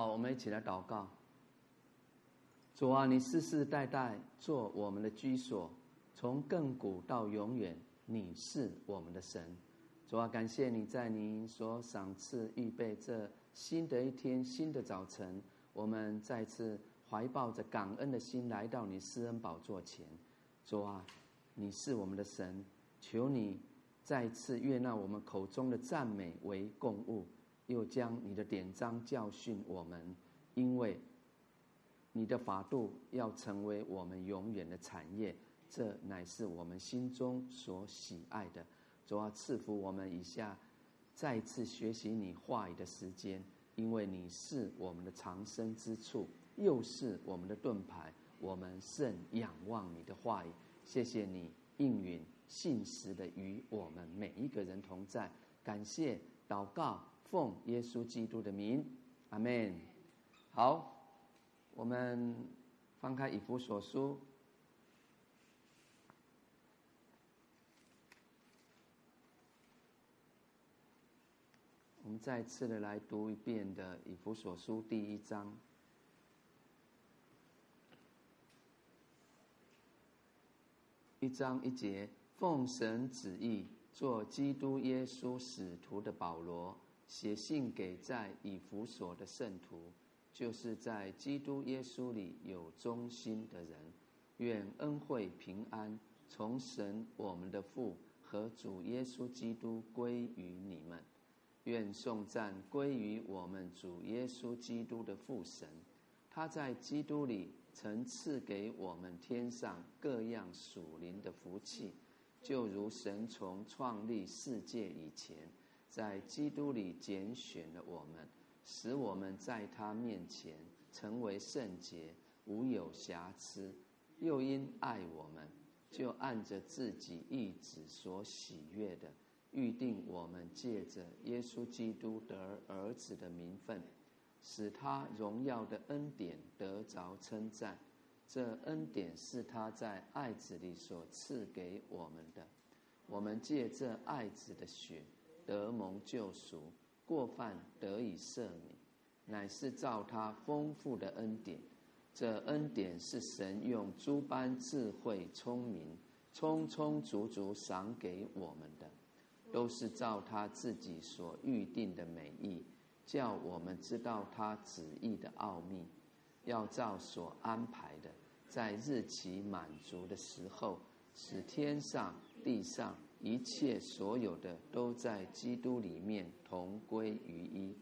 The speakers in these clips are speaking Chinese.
好，我们一起来祷告。主啊，你世世代代做我们的居所，从亘古到永远，你是我们的神。主啊，感谢你在你所赏赐预备这新的一天、新的早晨，我们再次怀抱着感恩的心来到你施恩宝座前。主啊，你是我们的神，求你再次悦纳我们口中的赞美为供物，又将你的典章教训我们，因为。你的法度要成为我们永远的产业，这乃是我们心中所喜爱的。主啊，赐福我们以下再次学习你话语的时间，因为你是我们的藏身之处，又是我们的盾牌，我们甚仰望你的话语。谢谢你应允信实的与我们每一个人同在。感谢祷告，奉耶稣基督的名，阿门。好。我们翻开以弗所书，我们再次的来读一遍的以弗所书第一章，一章一节，奉神旨意做基督耶稣使徒的保罗，写信给在以弗所的圣徒。就是在基督耶稣里有忠心的人，愿恩惠平安从神我们的父和主耶稣基督归于你们。愿颂赞归于我们主耶稣基督的父神，他在基督里曾赐给我们天上各样属灵的福气，就如神从创立世界以前，在基督里拣选了我们。使我们在他面前成为圣洁，无有瑕疵；又因爱我们，就按着自己意旨所喜悦的，预定我们借着耶稣基督得儿子的名分，使他荣耀的恩典得着称赞。这恩典是他在爱子里所赐给我们的。我们借这爱子的血得蒙救赎。过犯得以赦免，乃是照他丰富的恩典。这恩典是神用诸般智慧、聪明，充充足足赏给我们的，都是照他自己所预定的美意，叫我们知道他旨意的奥秘，要照所安排的，在日期满足的时候，使天上地上。一切所有的都在基督里面同归于一，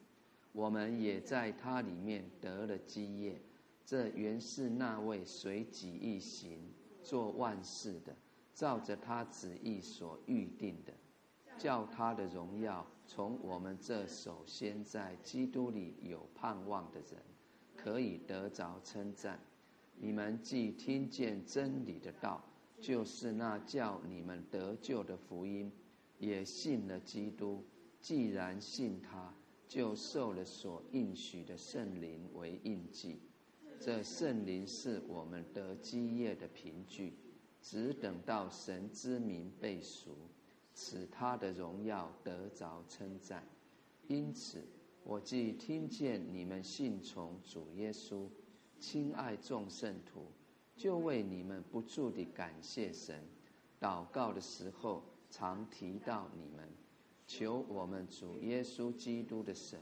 我们也在他里面得了基业。这原是那位随己意行做万事的，照着他旨意所预定的，叫他的荣耀从我们这首先在基督里有盼望的人，可以得着称赞。你们既听见真理的道。就是那叫你们得救的福音，也信了基督。既然信他，就受了所应许的圣灵为印记。这圣灵是我们得基业的凭据，只等到神之名被赎，使他的荣耀得着称赞。因此，我既听见你们信从主耶稣，亲爱众圣徒。就为你们不住地感谢神，祷告的时候常提到你们，求我们主耶稣基督的神，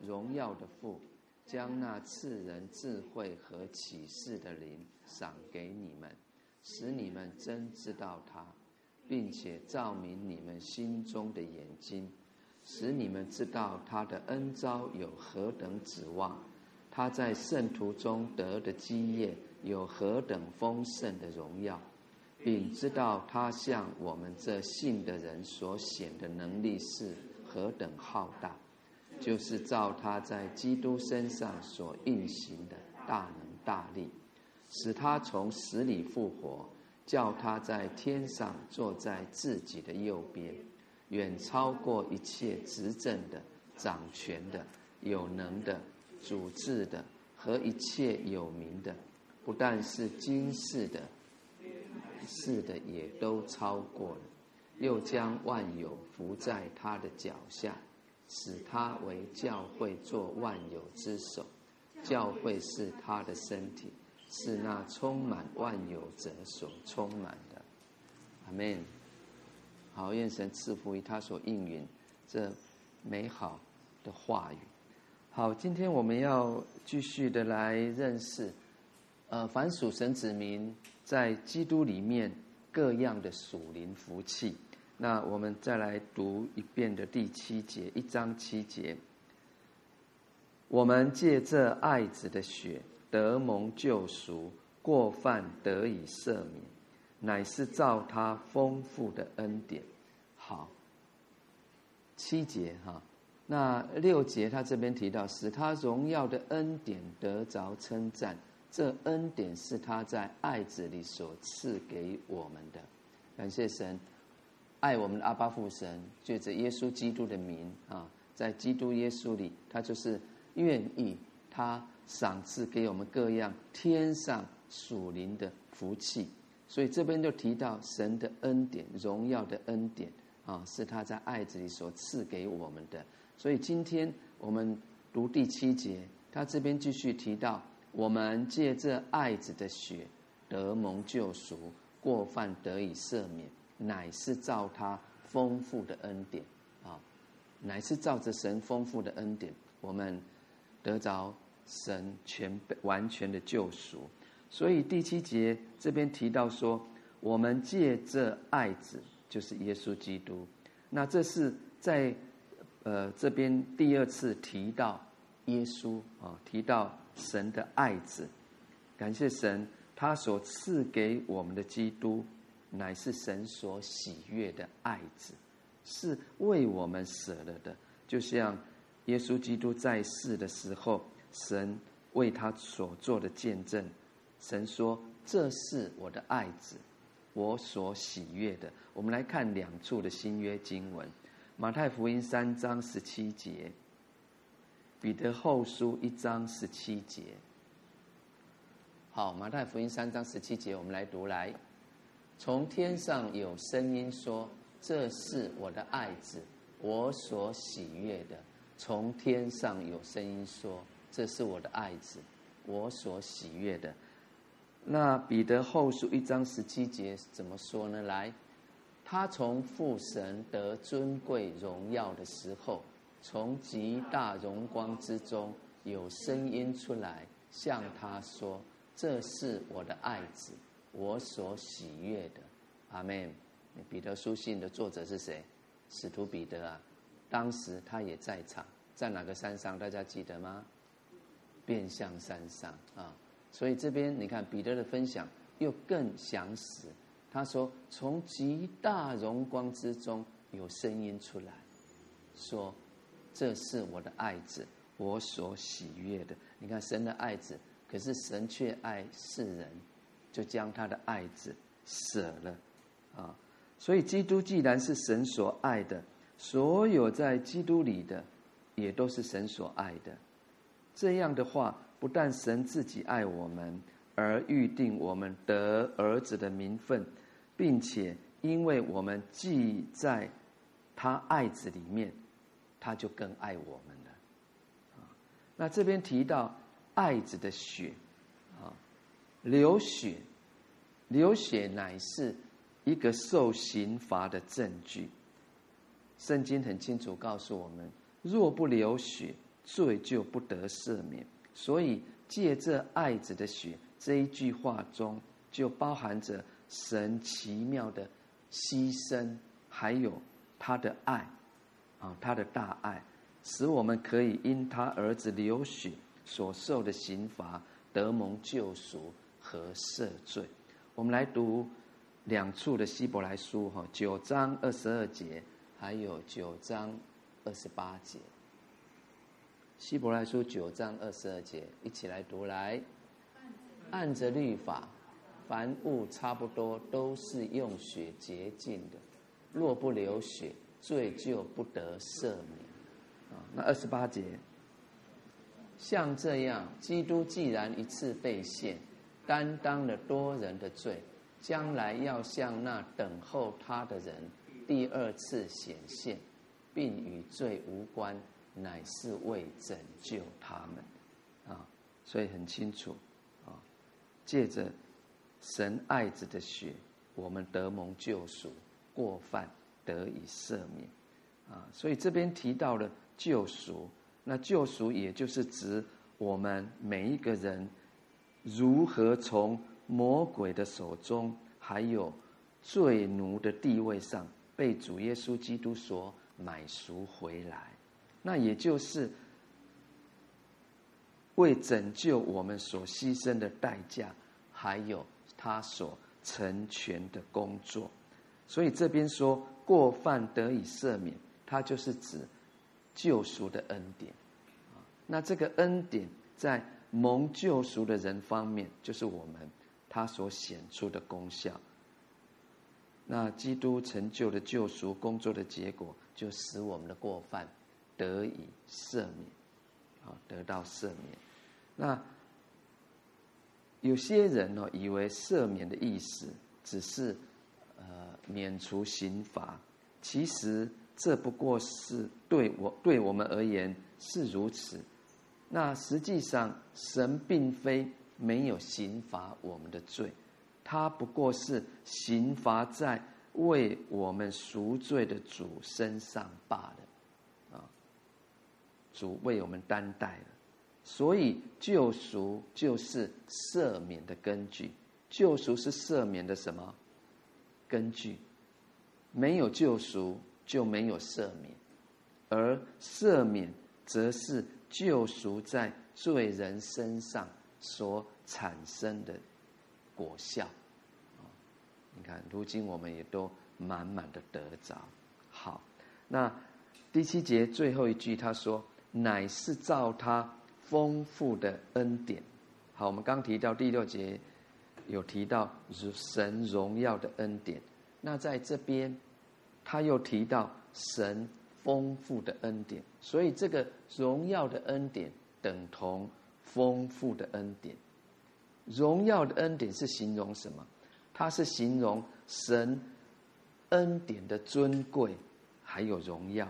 荣耀的父，将那赐人智慧和启示的灵赏给你们，使你们真知道他，并且照明你们心中的眼睛，使你们知道他的恩召有何等指望。他在圣徒中得的基业有何等丰盛的荣耀，并知道他向我们这信的人所显的能力是何等浩大，就是照他在基督身上所运行的大能大力，使他从死里复活，叫他在天上坐在自己的右边，远超过一切执政的、掌权的、有能的。主治的和一切有名的，不但是今世的，世的也都超过了，又将万有伏在他的脚下，使他为教会做万有之首。教会是他的身体，是那充满万有者所充满的。阿门。好，愿神赐福于他所应允这美好的话语。好，今天我们要继续的来认识，呃，凡属神子民在基督里面各样的属灵福气。那我们再来读一遍的第七节，一章七节。我们借这爱子的血得蒙救赎，过犯得以赦免，乃是照他丰富的恩典。好，七节哈，那六节他这边提到，使他荣耀的恩典得着称赞，这恩典是他在爱子里所赐给我们的，感谢神。爱我们的阿爸父神，借着耶稣基督的名啊，在基督耶稣里，他就是愿意他赏赐给我们各样天上属灵的福气。所以这边就提到神的恩典、荣耀的恩典啊，是他在爱子里所赐给我们的。所以今天我们读第七节，他这边继续提到，我们借这爱子的血得蒙救赎，过犯得以赦免。乃是照他丰富的恩典啊，乃是照着神丰富的恩典，我们得着神全完全的救赎。所以第七节这边提到说，我们借这爱子，就是耶稣基督。那这是在呃这边第二次提到耶稣啊，提到神的爱子。感谢神，他所赐给我们的基督。乃是神所喜悦的爱子，是为我们舍了的。就像耶稣基督在世的时候，神为他所做的见证，神说：“这是我的爱子，我所喜悦的。”我们来看两处的新约经文：马太福音三章十七节，彼得后书一章十七节。好，马太福音三章十七节，我们来读来。从天上有声音说：“这是我的爱子，我所喜悦的。”从天上有声音说：“这是我的爱子，我所喜悦的。”那彼得后书一章十七节怎么说呢？来，他从父神得尊贵荣耀的时候，从极大荣光之中有声音出来，向他说：“这是我的爱子。”我所喜悦的，阿门。彼得书信的作者是谁？使徒彼得啊，当时他也在场，在哪个山上？大家记得吗？变相山上啊。所以这边你看彼得的分享又更详实。他说：“从极大荣光之中有声音出来，说这是我的爱子，我所喜悦的。”你看神的爱子，可是神却爱世人。就将他的爱子舍了，啊，所以基督既然是神所爱的，所有在基督里的，也都是神所爱的。这样的话，不但神自己爱我们，而预定我们得儿子的名分，并且因为我们既在他爱子里面，他就更爱我们了。啊，那这边提到爱子的血。啊流血，流血乃是一个受刑罚的证据。圣经很清楚告诉我们：若不流血，罪就不得赦免。所以借这爱子的血这一句话中，就包含着神奇妙的牺牲，还有他的爱，啊，他的大爱，使我们可以因他儿子流血所受的刑罚得蒙救赎。和赦罪，我们来读两处的希伯来书哈，九章二十二节，还有九章二十八节。希伯来书九章二十二节，一起来读来。按着律法，凡物差不多都是用血洁净的，若不流血，罪就不得赦免。啊，那二十八节，像这样，基督既然一次被献。担当了多人的罪，将来要向那等候他的人第二次显现，并与罪无关，乃是为拯救他们。啊，所以很清楚啊，借着神爱子的血，我们得蒙救赎，过犯得以赦免啊。所以这边提到了救赎，那救赎也就是指我们每一个人如何从魔鬼的手中，还有罪奴的地位上，被主耶稣基督所买赎回来。那也就是为拯救我们所牺牲的代价，还有他所成全的工作。所以这边说过犯得以赦免，它就是指救赎的恩典。那这个恩典在蒙救赎的人方面，就是我们他所显出的功效。那基督成就的救赎工作的结果，就使我们的过犯。得以赦免，啊，得到赦免。那有些人呢，以为赦免的意思只是呃免除刑罚，其实这不过是对我对我们而言是如此。那实际上，神并非没有刑罚我们的罪，他不过是刑罚在为我们赎罪的主身上罢了。啊主为我们担待了，所以救赎就是赦免的根据。救赎是赦免的什么根据？没有救赎就没有赦免，而赦免则是救赎在罪人身上所产生的果效。你看，如今我们也都满满的得着。好，那第七节最后一句他说。乃是照他丰富的恩典。好，我们刚提到第六节有提到神荣耀的恩典，那在这边他又提到神丰富的恩典，所以这个荣耀的恩典等同丰富的恩典。荣耀的恩典是形容什么？它是形容神恩典的尊贵，还有荣耀。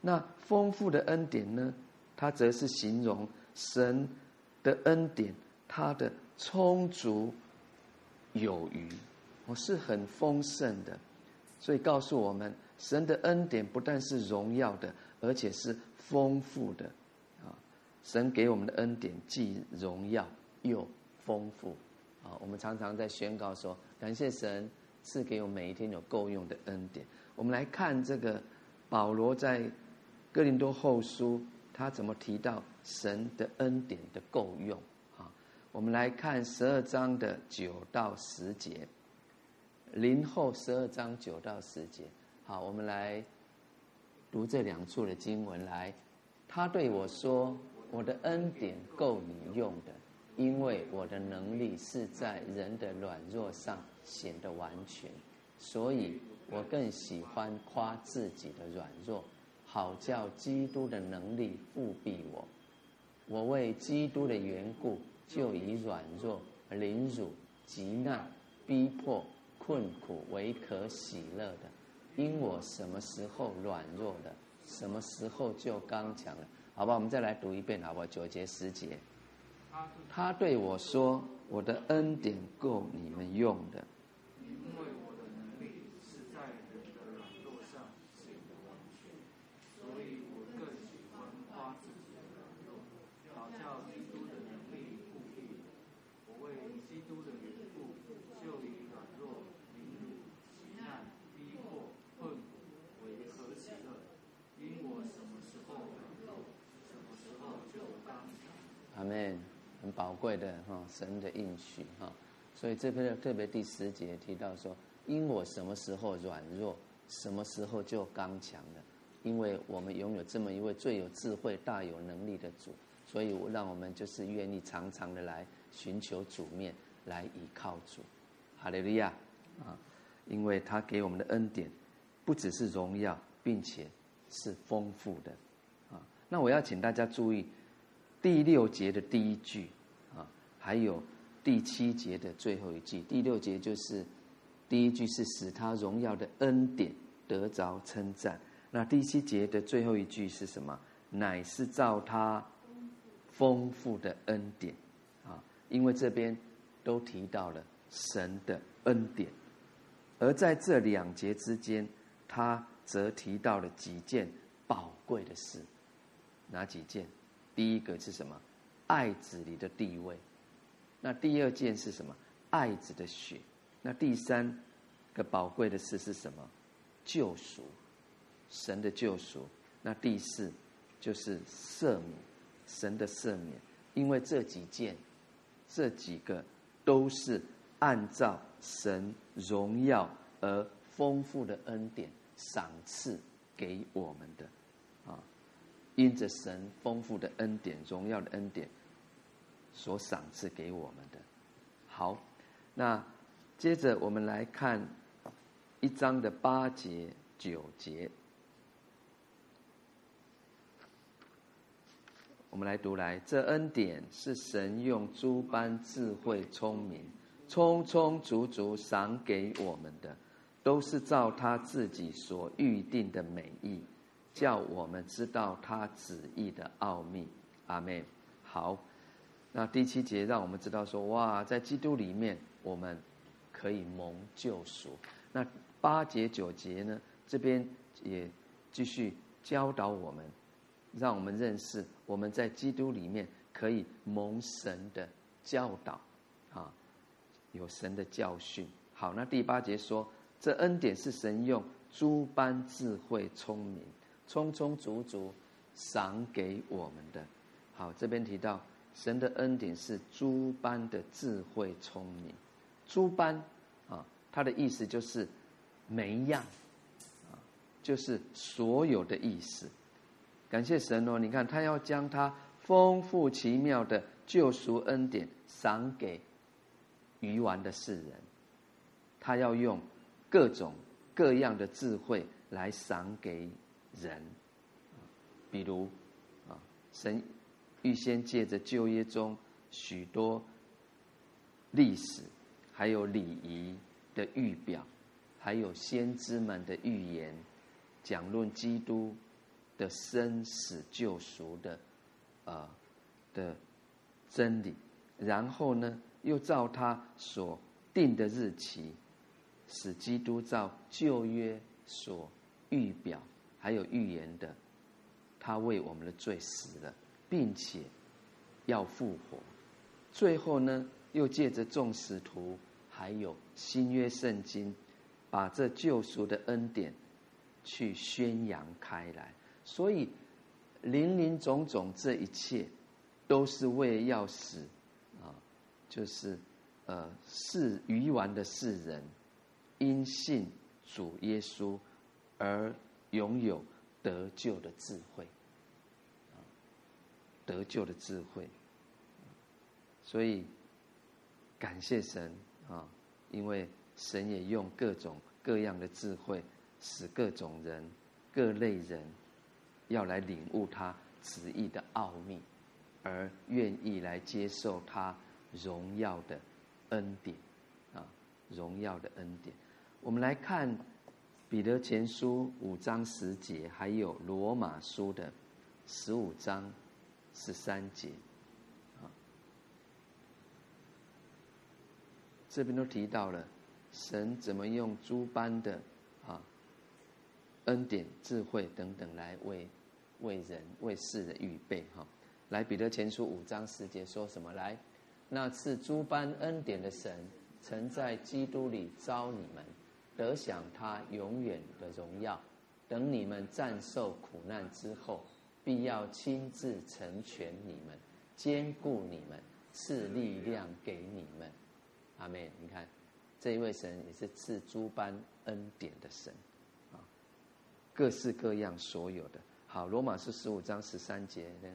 那丰富的恩典呢？它则是形容神的恩典，它的充足有余，我是很丰盛的。所以告诉我们，神的恩典不但是荣耀的，而且是丰富的。啊，神给我们的恩典既荣耀又丰富。啊，我们常常在宣告说，感谢神赐给我每一天有够用的恩典。我们来看这个保罗在。哥林多后书，他怎么提到神的恩典的够用？我们来看十二章的九到十节，林后十二章九到十节。好，我们来读这两处的经文。来，他对我说：“我的恩典够你用的，因为我的能力是在人的软弱上显得完全，所以我更喜欢夸自己的软弱。”好叫基督的能力覆庇我，我为基督的缘故，就以软弱、凌辱、极难、逼迫、困苦为可喜乐的。因我什么时候软弱的，什么时候就刚强了。好吧，我们再来读一遍，好不好？九节十节，他对我说：“我的恩典够你们用的。”宝贵的哈，神的应许哈，所以这边特别第十节提到说，因我什么时候软弱，什么时候就刚强了，因为我们拥有这么一位最有智慧、大有能力的主，所以我让我们就是愿意常常的来寻求主面，来倚靠主，哈利路亚啊！因为他给我们的恩典不只是荣耀，并且是丰富的啊。那我要请大家注意第六节的第一句。还有第七节的最后一句，第六节就是第一句是使他荣耀的恩典得着称赞。那第七节的最后一句是什么？乃是照他丰富的恩典啊，因为这边都提到了神的恩典，而在这两节之间，他则提到了几件宝贵的事，哪几件？第一个是什么？爱子里的地位。那第二件是什么？爱子的血。那第三个宝贵的事是什么？救赎，神的救赎。那第四就是赦免，神的赦免。因为这几件，这几个都是按照神荣耀而丰富的恩典赏赐给我们的，啊，因着神丰富的恩典、荣耀的恩典所赏赐给我们的。好，那接着我们来看一章的八节、九节，我们来读来，这恩典是神用诸般智慧、聪明，充充足足赏给我们的。都是照他自己所预定的美意，叫我们知道他旨意的奥秘。阿门。好，那第七节让我们知道说，哇，在基督里面我们可以蒙救赎。那八节九节呢？这边也继续教导我们，让我们认识我们在基督里面可以蒙神的教导，啊，有神的教训。好，那第八节说。这恩典是神用诸般智慧、聪明，充充足足赏给我们的。好，这边提到神的恩典是诸般的智慧、聪明。诸般啊，它的意思就是每一样啊，就是所有的意思。感谢神哦！你看，他要将他丰富奇妙的救赎恩典赏给愚顽的世人，他要用。各种各样的智慧来赏给人，比如啊，神预先借着旧约中许多历史，还有礼仪的预表，还有先知们的预言，讲论基督的生死救赎的啊的真理，然后呢，又照他所定的日期。使基督照旧约所预表还有预言的，他为我们的罪死了，并且要复活。最后呢，又借着众使徒还有新约圣经，把这救赎的恩典去宣扬开来。所以，林林总总这一切，都是为要使啊，就是呃世愚顽的世人。因信主耶稣而拥有得救的智慧，得救的智慧。所以感谢神啊，因为神也用各种各样的智慧，使各种人、各类人要来领悟他旨意的奥秘，而愿意来接受他荣耀的恩典啊，荣耀的恩典。我们来看《彼得前书》五章十节，还有《罗马书》的十五章十三节，啊，这边都提到了神怎么用诸般的啊恩典、智慧等等来为为人、为世人预备哈。来，《彼得前书》五章十节说什么？来，那赐诸般恩典的神，曾在基督里召你们。得享他永远的荣耀，等你们战胜苦难之后，必要亲自成全你们，坚固你们，赐力量给你们。阿妹。你看，这一位神也是赐诸般恩典的神，啊，各式各样所有的。好，罗马书十五章十三节呢，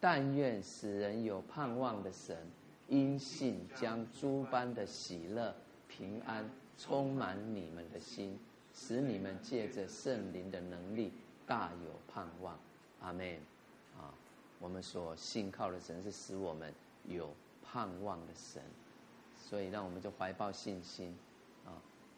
但愿使人有盼望的神，因信将诸般的喜乐、平安。充满你们的心，使你们借着圣灵的能力大有盼望。阿门。啊，我们所信靠的神是使我们有盼望的神，所以让我们就怀抱信心啊，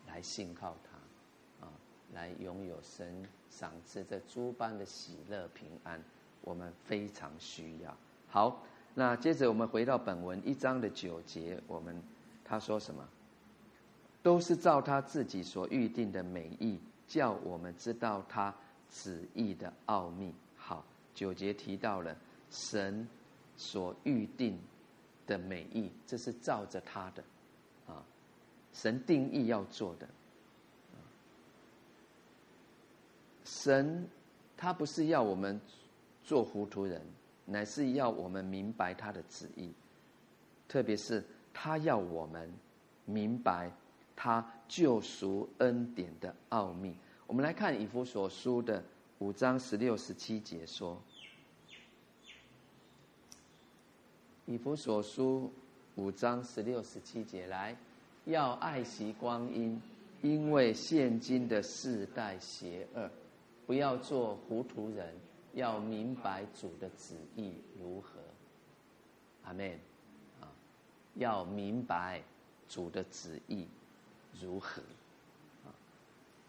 来信靠他，啊，来拥有神赏赐这诸般的喜乐平安。我们非常需要。好，那接着我们回到本文一章的九节，我们他说什么？都是照他自己所预定的美意，叫我们知道他旨意的奥秘。九节提到了神所预定的美意，这是照着他的啊，神定义要做的。神他不是要我们做糊涂人，乃是要我们明白他的旨意，特别是他要我们明白。他救赎恩典的奥秘，我们来看以弗所书的五章十六、十七节说：以弗所书五章十六、十七节，来，要爱惜光阴，因为现今的世代邪恶，不要做糊涂人，要明白主的旨意如何。阿门。啊，要明白主的旨意。如何？啊，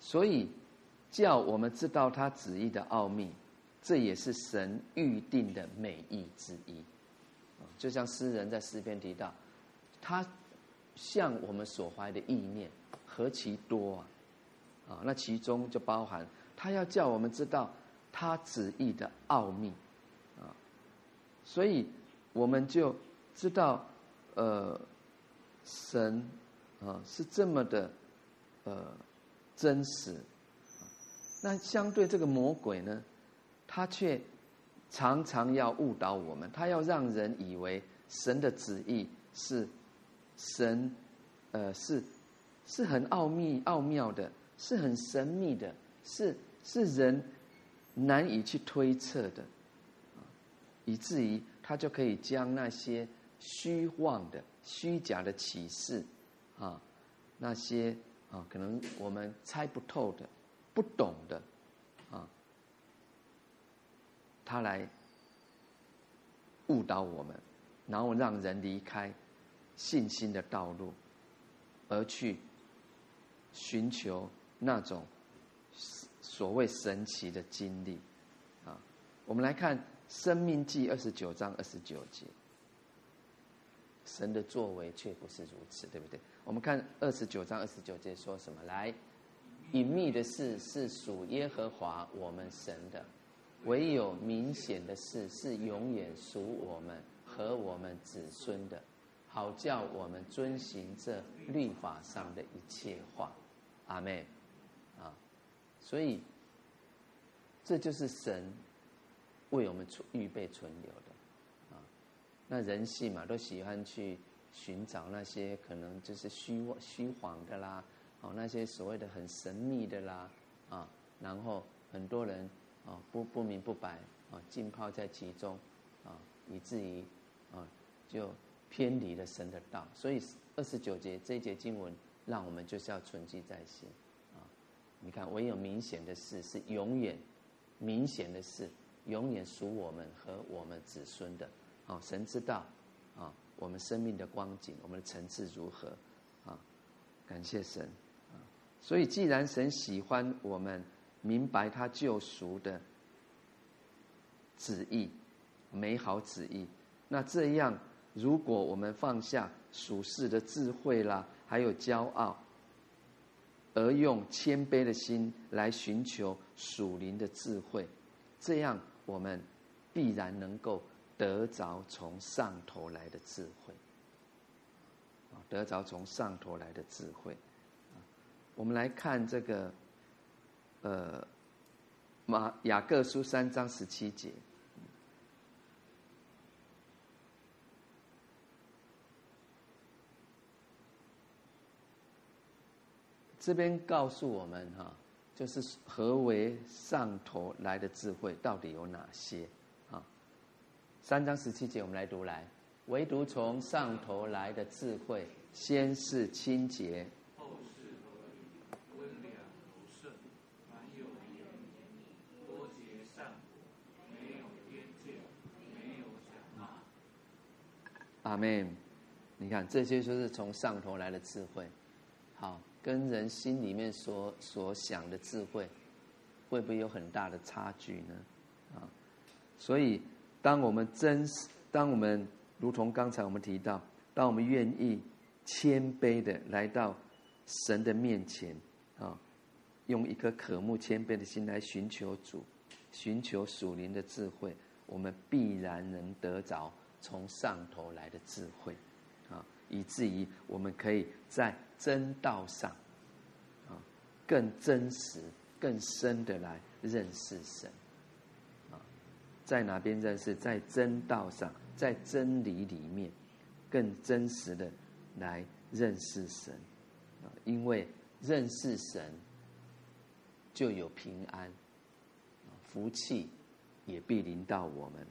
所以叫我们知道他旨意的奥秘，这也是神预定的美意之一。就像诗人在诗篇提到，他向我们所怀的意念何其多啊！啊，那其中就包含他要叫我们知道他旨意的奥秘啊，所以我们就知道，呃，神。啊，是这么的，呃，真实。那相对这个魔鬼呢，他却常常要误导我们，他要让人以为神的旨意是神，呃，是是很奥秘、奥妙的，是很神秘的，是是人难以去推测的，以至于他就可以将那些虚妄的、虚假的启示。啊，那些啊，可能我们猜不透的、不懂的，啊，他来误导我们，然后让人离开信心的道路，而去寻求那种所谓神奇的经历。啊，我们来看《生命记》二十九章二十九节。神的作为却不是如此，对不对？我们看二十九章二十九节说什么？来，隐秘的事是属耶和华我们神的，唯有明显的事是永远属我们和我们子孙的，好叫我们遵行这律法上的一切话。阿妹。啊，所以这就是神为我们存预备存留的。啊那人性嘛，都喜欢去寻找那些可能就是虚虚谎的啦，哦，那些所谓的很神秘的啦，啊，然后很多人啊不不明不白啊浸泡在其中，啊，以至于啊就偏离了神的道。所以二十九节这一节经文，让我们就是要存记在心啊。你看，唯有明显的事是永远明显的事，永远属我们和我们子孙的。哦，神知道，啊，我们生命的光景，我们的层次如何，啊，感谢神，所以既然神喜欢我们明白他救赎的旨意，美好旨意，那这样，如果我们放下属世的智慧啦，还有骄傲，而用谦卑的心来寻求属灵的智慧，这样我们必然能够。得着从上头来的智慧，啊，得着从上头来的智慧，我们来看这个，呃，马雅各书三章十七节，这边告诉我们哈，就是何为上头来的智慧，到底有哪些啊？三章十七节，我们来读来，唯独从上头来的智慧，先是清洁，后是合理，温良柔顺，满有怜悯，多结善果，没有偏见，没有假冒。阿门。你看，这些就是从上头来的智慧。好，跟人心里面所所想的智慧，会不会有很大的差距呢？啊，所以。当我们真当我们如同刚才我们提到，当我们愿意谦卑的来到神的面前啊，用一颗渴慕谦卑的心来寻求主，寻求属灵的智慧，我们必然能得着从上头来的智慧啊，以至于我们可以在真道上啊，更真实、更深的来认识神啊，在哪边认识？在真道上。在真理里面，更真实的来认识神啊！因为认识神，就有平安，福气也必临到我们。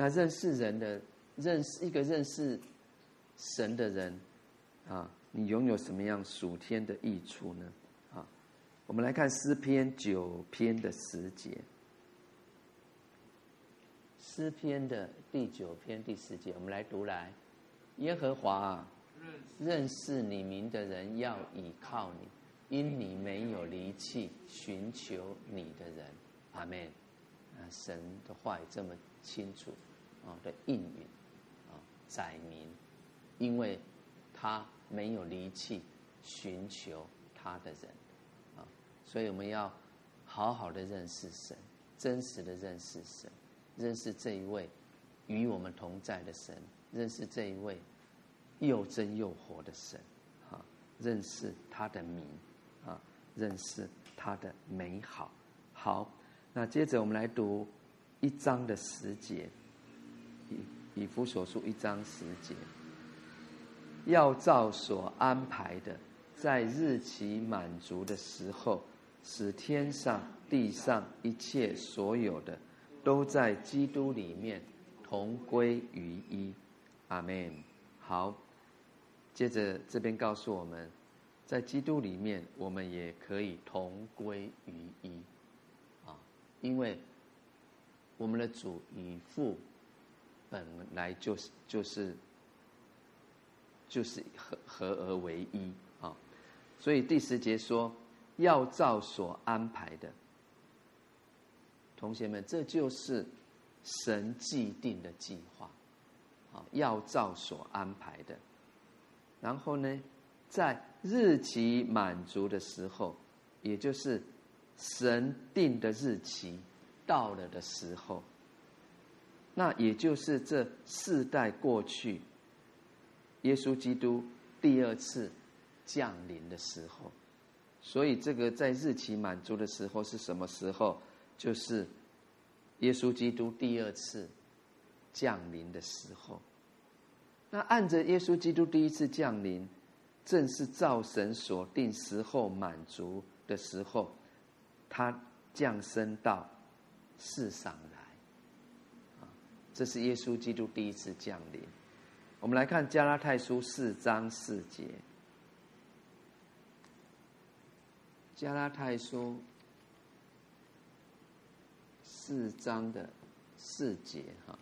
那认识人的，认识一个认识神的人啊，你拥有什么样属天的益处呢？啊，我们来看诗篇九篇的十节。诗篇的第九篇第十节，我们来读来。耶和华啊，认识你名的人要倚靠你，因你没有离弃寻求你的人。阿门。啊，神的话也这么清楚啊的应允啊载明，因为他没有离弃寻求他的人啊，所以我们要好好的认识神，真实的认识神。认识这一位与我们同在的神，认识这一位又真又活的神，啊，认识他的名，啊，认识他的美好。好，那接着我们来读一章的十节，以以弗所书一章十节，要照所安排的，在日期满足的时候，使天上地上一切所有的。都在基督里面同归于一，阿门。好，接着这边告诉我们，在基督里面，我们也可以同归于一，啊，因为我们的主与父本来就是就是就是合合而为一啊，所以第十节说，要照所安排的。同学们，这就是神既定的计划，啊，要照所安排的。然后呢，在日期满足的时候，也就是神定的日期到了的时候，那也就是这世代过去，耶稣基督第二次降临的时候。所以，这个在日期满足的时候是什么时候？就是耶稣基督第二次降临的时候，那按着耶稣基督第一次降临，正是造神所定时候满足的时候，他降生到世上。这是耶稣基督第一次降临。我们来看加拉太书四章四节，加拉太书。四章的四节哈，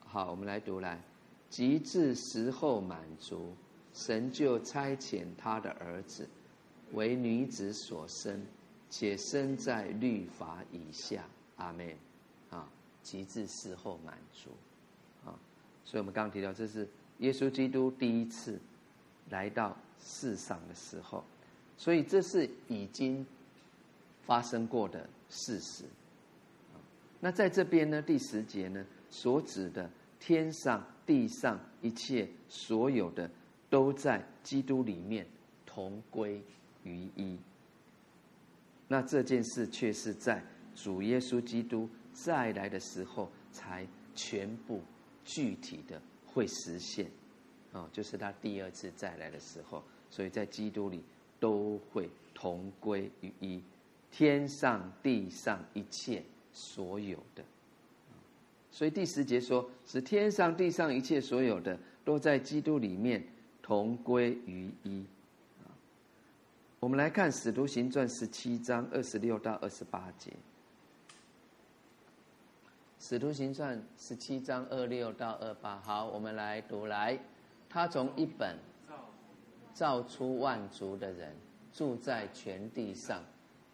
好，我们来读来，及至时候满足，神就差遣他的儿子，为女子所生，且生在律法以下。阿妹。啊，极致事后满足，啊，所以我们刚刚提到，这是耶稣基督第一次来到世上的时候，所以这是已经。发生过的事实，那在这边呢，第十节呢，所指的天上地上一切所有的，都在基督里面同归于一。那这件事却是在主耶稣基督再来的时候，才全部具体的会实现，啊，就是他第二次再来的时候，所以在基督里都会同归于一。天上地上一切所有的，所以第十节说，是天上地上一切所有的都在基督里面同归于一。我们来看《使徒行传》十七章二十六到二十八节，《使徒行传》十七章二六到二八。好，我们来读来，他从一本造出万族的人，住在全地上。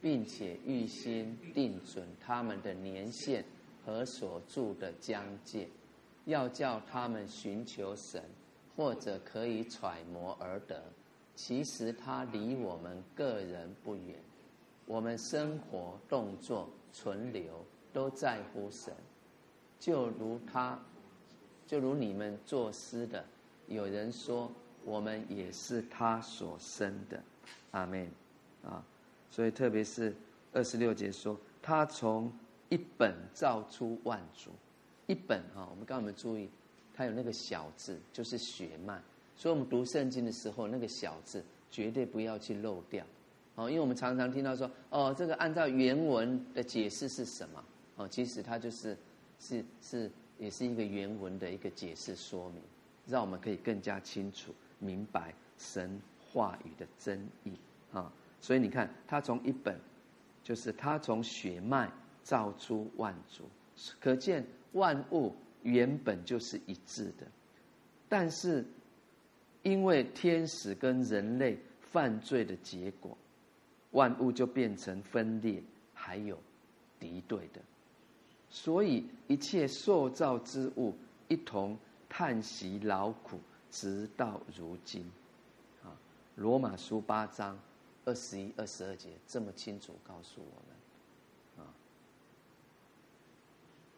并且预先定准他们的年限和所住的疆界，要叫他们寻求神，或者可以揣摩而得。其实他离我们个人不远，我们生活、动作、存留都在乎神，就如他，就如你们作诗的，有人说。我们也是他所生的，阿门，啊，所以特别是二十六节说，他从一本造出万族，一本哈，我们刚刚有没注意，他有那个小字，就是血脉，所以我们读圣经的时候，那个小字绝对不要去漏掉，哦，因为我们常常听到说，哦，这个按照原文的解释是什么？哦，其实它就是是是也是一个原文的一个解释说明，让我们可以更加清楚。明白神话语的真意啊，所以你看，他从一本，就是他从血脉造出万族，可见万物原本就是一致的，但是因为天使跟人类犯罪的结果，万物就变成分裂，还有敌对的，所以一切受造之物一同叹息劳苦。直到如今，啊，《罗马书》八章二十一、二十二节这么清楚告诉我们，啊，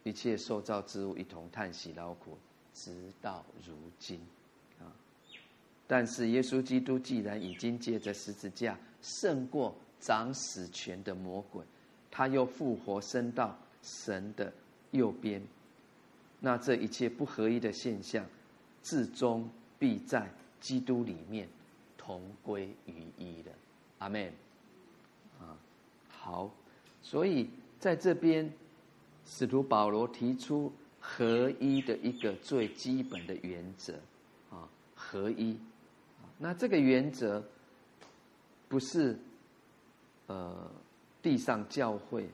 一切受造之物一同叹息劳苦，直到如今，啊，但是耶稣基督既然已经借着十字架胜过掌死权的魔鬼，他又复活升到神的右边，那这一切不合一的现象，至终。必在基督里面同归于一的，阿门。啊，好，所以在这边，使徒保罗提出合一的一个最基本的原则，啊，合一。那这个原则不是呃地上教会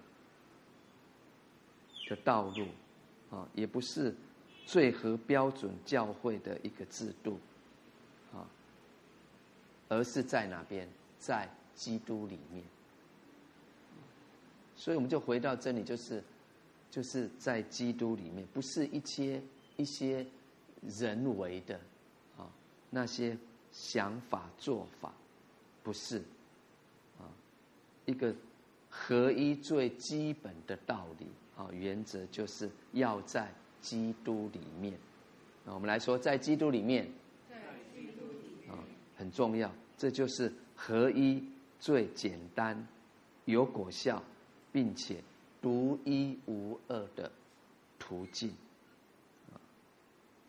的道路，啊，也不是。最合标准教会的一个制度，啊，而是在哪边？在基督里面。所以我们就回到这里，就是，就是在基督里面，不是一些一些人为的啊那些想法做法，不是啊一个合一最基本的道理啊原则，就是要在。基督里面，那我们来说，在基督里面，在基督里面啊，很重要。这就是合一最简单、有果效，并且独一无二的途径。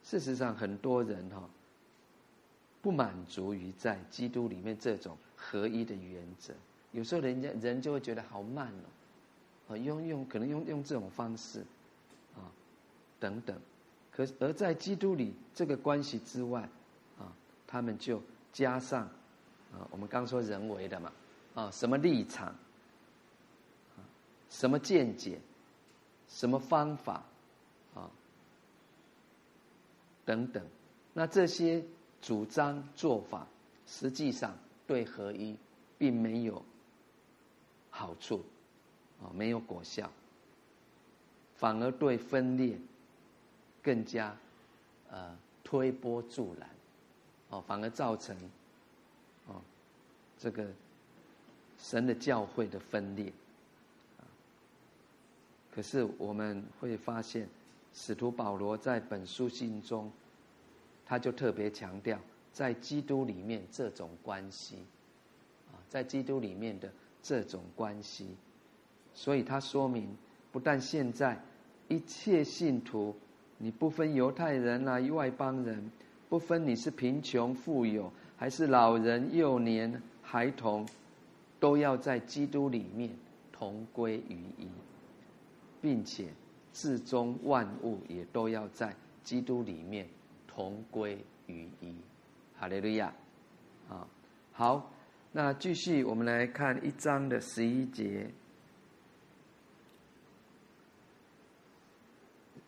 事实上，很多人哈不满足于在基督里面这种合一的原则。有时候，人家人就会觉得好慢哦，啊，用用可能用用这种方式。啊等等，可而在基督里这个关系之外，啊，他们就加上，啊，我们刚说人为的嘛，啊，什么立场，啊，什么见解，什么方法，啊，等等，那这些主张做法，实际上对合一并没有好处，啊，没有果效，反而对分裂。更加，呃，推波助澜，哦，反而造成，哦，这个神的教会的分裂，可是我们会发现，使徒保罗在本书信中，他就特别强调，在基督里面这种关系，啊，在基督里面的这种关系，所以他说明，不但现在一切信徒。你不分犹太人啊，外邦人，不分你是贫穷富有，还是老人幼年孩童，都要在基督里面同归于一，并且至终万物也都要在基督里面同归于一。哈利路亚！啊，好，那继续我们来看一章的十一节。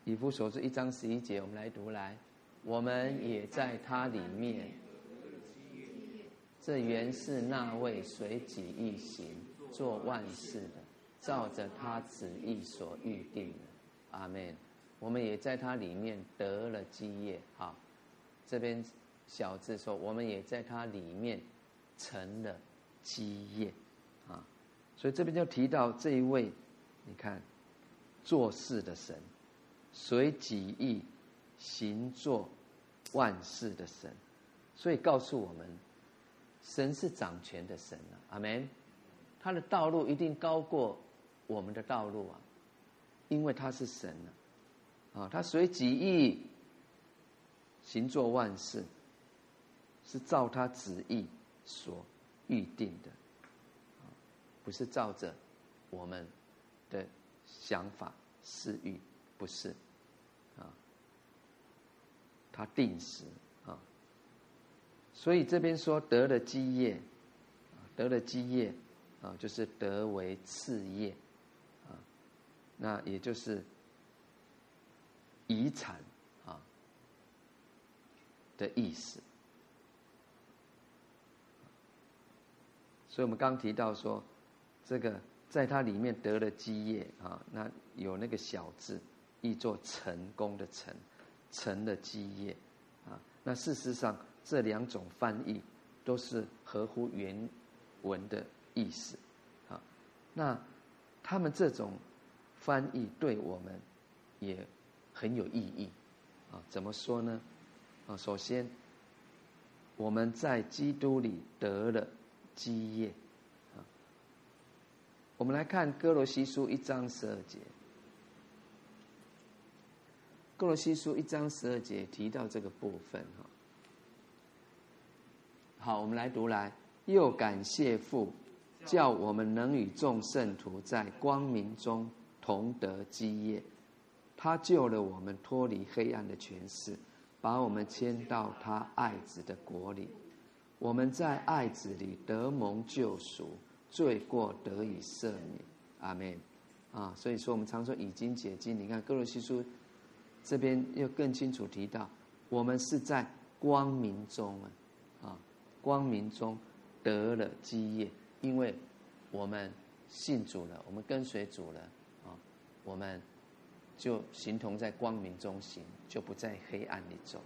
以弗所书一章十一节，我们来读来。我们也在他里面，这原是那位随己意行，做万事的，照着他旨意所预定的。阿门。我们也在他里面得了基业。好，这边小字说，我们也在他里面成了基业。啊，所以这边就提到这一位，你看，做事的神，随己意行做万事的神，所以告诉我们，神是掌权的神啊。阿门。他的道路一定高过我们的道路啊，因为他是神啊，啊，他随己意行做万事，是照他旨意所预定的，不是照着我们的想法私欲，不是，他定时啊，所以这边说得了基业，得了基业。啊，就是得为次业，啊，那也就是遗产啊的意思。所以我们刚提到说，这个在它里面得了基业啊，那有那个小字，译作成功的成，成了基业啊。那事实上这两种翻译都是合乎原文的。意思，啊，那他们这种翻译对我们也很有意义，啊，怎么说呢？啊，首先我们在基督里得了基业，啊，我们来看哥罗西书一章十二节，歌罗西书一章十二节提到这个部分，哈，好，我们来读来，又感谢父。叫我们能与众圣徒在光明中同得基业，他救了我们脱离黑暗的权势，把我们迁到他爱子的国里。我们在爱子里得蒙救赎，罪过得以赦免。阿门。啊，所以说我们常说已经解经。你看歌罗西书这边又更清楚提到，我们是在光明中啊，啊，光明中得了基业。因为我们信主了，我们跟随主了啊，我们就形同在光明中行，就不在黑暗里走，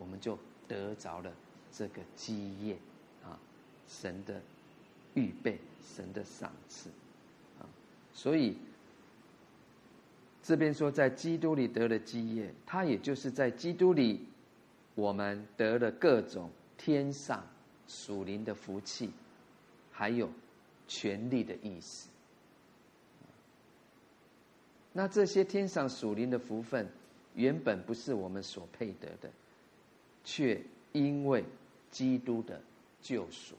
我们就得着了这个基业啊，神的预备，神的赏赐啊，所以这边说在基督里得了基业，他也就是在基督里，我们得了各种天上属灵的福气。还有权力的意思。那这些天上属灵的福分，原本不是我们所配得的，却因为基督的救赎，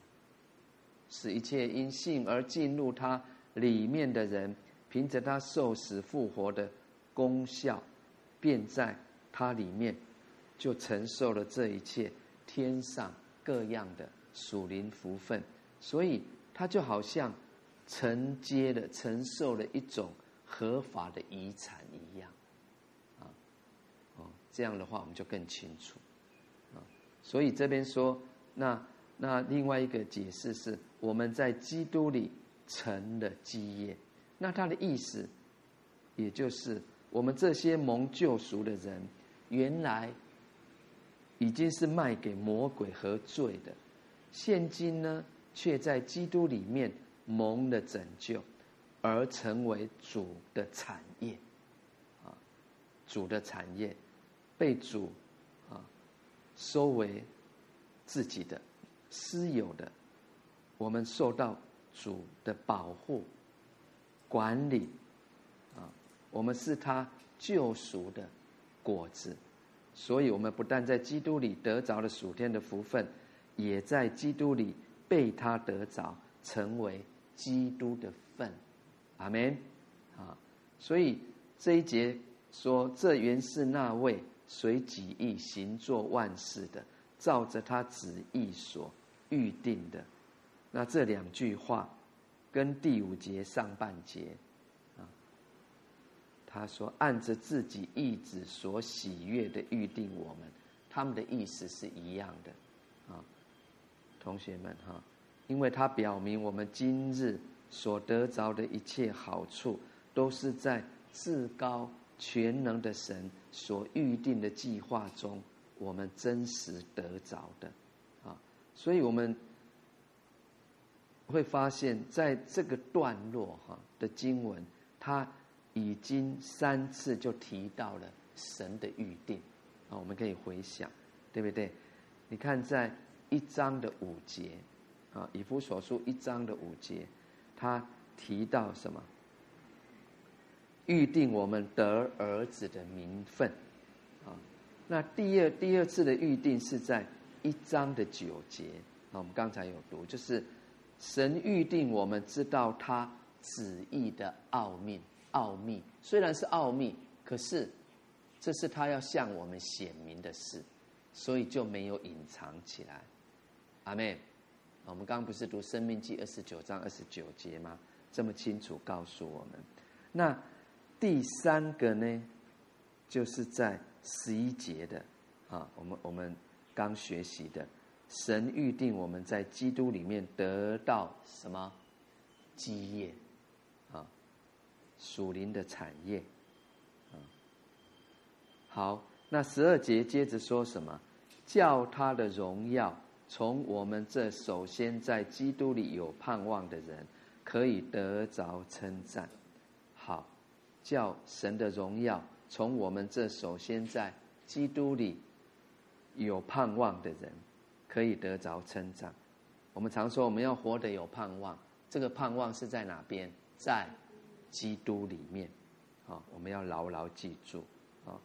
使一切因信而进入他里面的人，凭着他受死复活的功效，便在他里面就承受了这一切天上各样的属灵福分。所以，他就好像承接了、承受了一种合法的遗产一样，啊，哦，这样的话我们就更清楚，啊，所以这边说，那那另外一个解释是，我们在基督里成了基业，那他的意思，也就是我们这些蒙救赎的人，原来已经是卖给魔鬼和罪的，现今呢？却在基督里面蒙了拯救，而成为主的产业，啊，主的产业被主啊收为自己的私有的，我们受到主的保护管理，啊，我们是他救赎的果子，所以我们不但在基督里得着了属天的福分，也在基督里。被他得着，成为基督的份，阿门啊！所以这一节说，这原是那位随己意行做万事的，照着他旨意所预定的。那这两句话，跟第五节上半节啊，他说按着自己意志所喜悦的预定我们，他们的意思是一样的啊。同学们哈，因为他表明我们今日所得着的一切好处，都是在至高全能的神所预定的计划中，我们真实得着的，啊，所以我们会发现，在这个段落哈的经文，它已经三次就提到了神的预定，啊，我们可以回想，对不对？你看，在一章的五节，啊，以弗所书一章的五节，他提到什么？预定我们得儿子的名分，啊，那第二第二次的预定是在一章的九节，啊，我们刚才有读，就是神预定我们知道他旨意的奥秘，奥秘虽然是奥秘，可是这是他要向我们显明的事，所以就没有隐藏起来。阿门。我们刚刚不是读《生命记》二十九章二十九节吗？这么清楚告诉我们，那。第三个呢，就是在十一节的啊，我们我们刚学习的，神预定我们在基督里面得到什么基业啊，属灵的产业啊。好，那十二节接着说什么？叫他的荣耀从我们这首先在基督里有盼望的人，可以得着称赞。好。叫神的荣耀从我们这首先在基督里有盼望的人，可以得着称赞。我们常说我们要活得有盼望，这个盼望是在哪边？在基督里面。啊，我们要牢牢记住啊。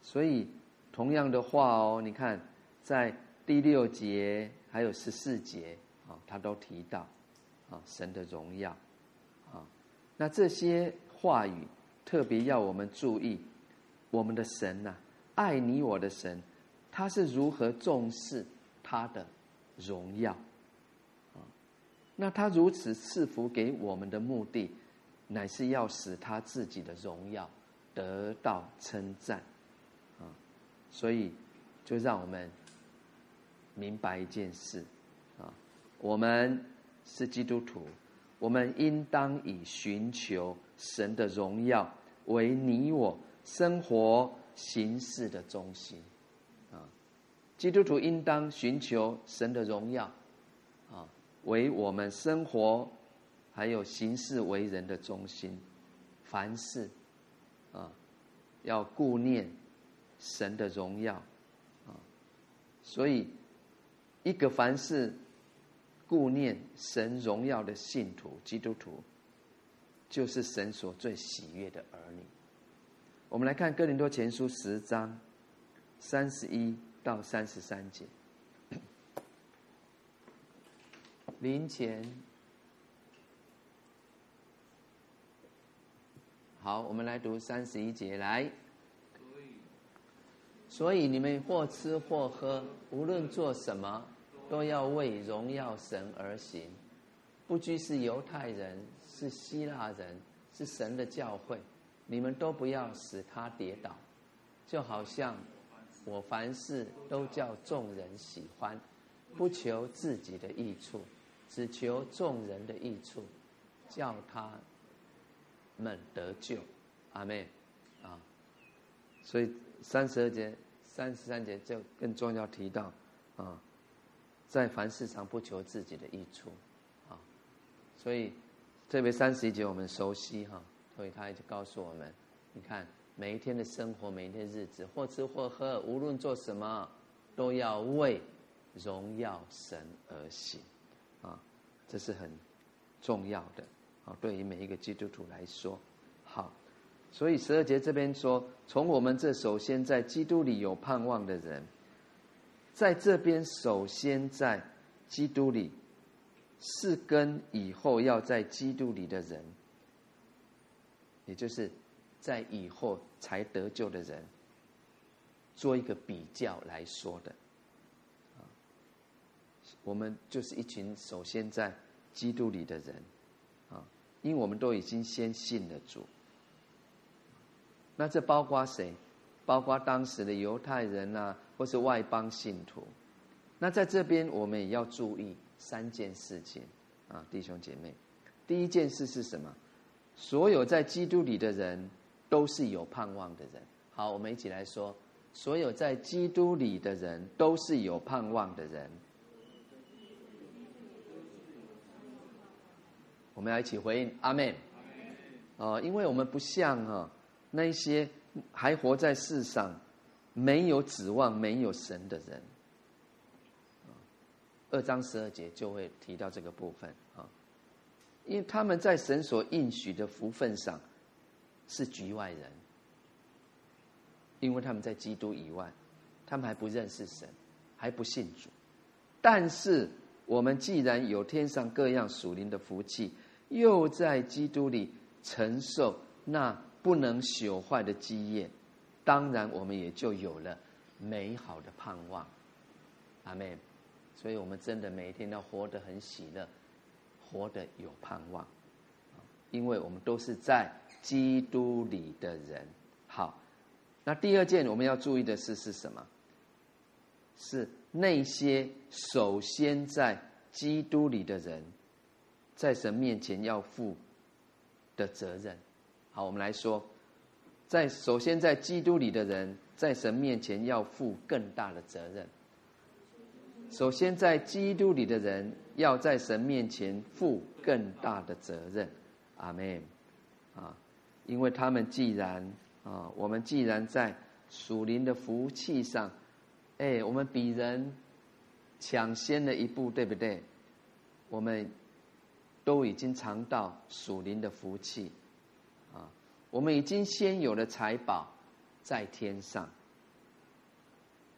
所以同样的话哦，你看在第六节还有十四节啊，他都提到啊神的荣耀啊，那这些。话语特别要我们注意，我们的神呐、爱你我的神，他是如何重视他的荣耀啊？那他如此赐福给我们的目的，乃是要使他自己的荣耀得到称赞啊！所以，就让我们明白一件事啊，我们是基督徒。我们应当以寻求神的荣耀为你我生活行事的中心，基督徒应当寻求神的荣耀，啊，为我们生活还有行事为人的中心，凡事，啊，要顾念神的荣耀，啊，所以一个凡事。顾念神荣耀的信徒基督徒，就是神所最喜悦的儿女。我们来看哥林多前书十章三十一到三十三节。林前，好，我们来读三十一节来。所以你们或吃或喝，无论做什么。都要为荣耀神而行，不拘是犹太人，是希腊人，是神的教会，你们都不要使他跌倒，就好像我凡事都叫众人喜欢，不求自己的益处，只求众人的益处，叫他们得救。阿妹。啊，所以三十二节、三十三节就更重要提到啊。在凡事上不求自己的益处，啊，所以特别三十一节我们熟悉哈，所以他一直告诉我们，你看每一天的生活，每一天日子，或吃或喝，无论做什么，都要为荣耀神而行，啊，这是很重要的，啊，对于每一个基督徒来说，好，所以十二节这边说，从我们这首先在基督里有盼望的人。在这边，首先在基督里，是跟以后要在基督里的人，也就是在以后才得救的人，做一个比较来说的。啊，我们就是一群首先在基督里的人，啊，因为我们都已经先信了主。那这包括谁？包括当时的犹太人呐、啊，或是外邦信徒。那在这边，我们也要注意三件事情啊，弟兄姐妹。第一件事是什么？所有在基督里的人都是有盼望的人。好，我们一起来说：所有在基督里的人都是有盼望的人。我们要一起回应阿门。哦，因为我们不像哈那些还活在世上、没有指望、没有神的人。二章十二节就会提到这个部分啊，因为他们在神所应许的福分上是局外人，因为他们在基督以外，他们还不认识神，还不信主。但是我们既然有天上各样属灵的福气，又在基督里承受那不能朽坏的基业，当然我们也就有了美好的盼望。阿门。所以我们真的每一天要活得很喜乐，活得有盼望，因为我们都是在基督里的人。好，那第二件我们要注意的是是什么？是那些首先在基督里的人，在神面前要负的责任。好，我们来说，在首先在基督里的人，在神面前要负更大的责任。首先，在基督里的人要在神面前负更大的责任，阿门。啊，因为他们既然啊，我们既然在属灵的福气上，哎，我们比人抢先了一步，对不对？我们都已经尝到属灵的福气，啊，我们已经先有了财宝在天上，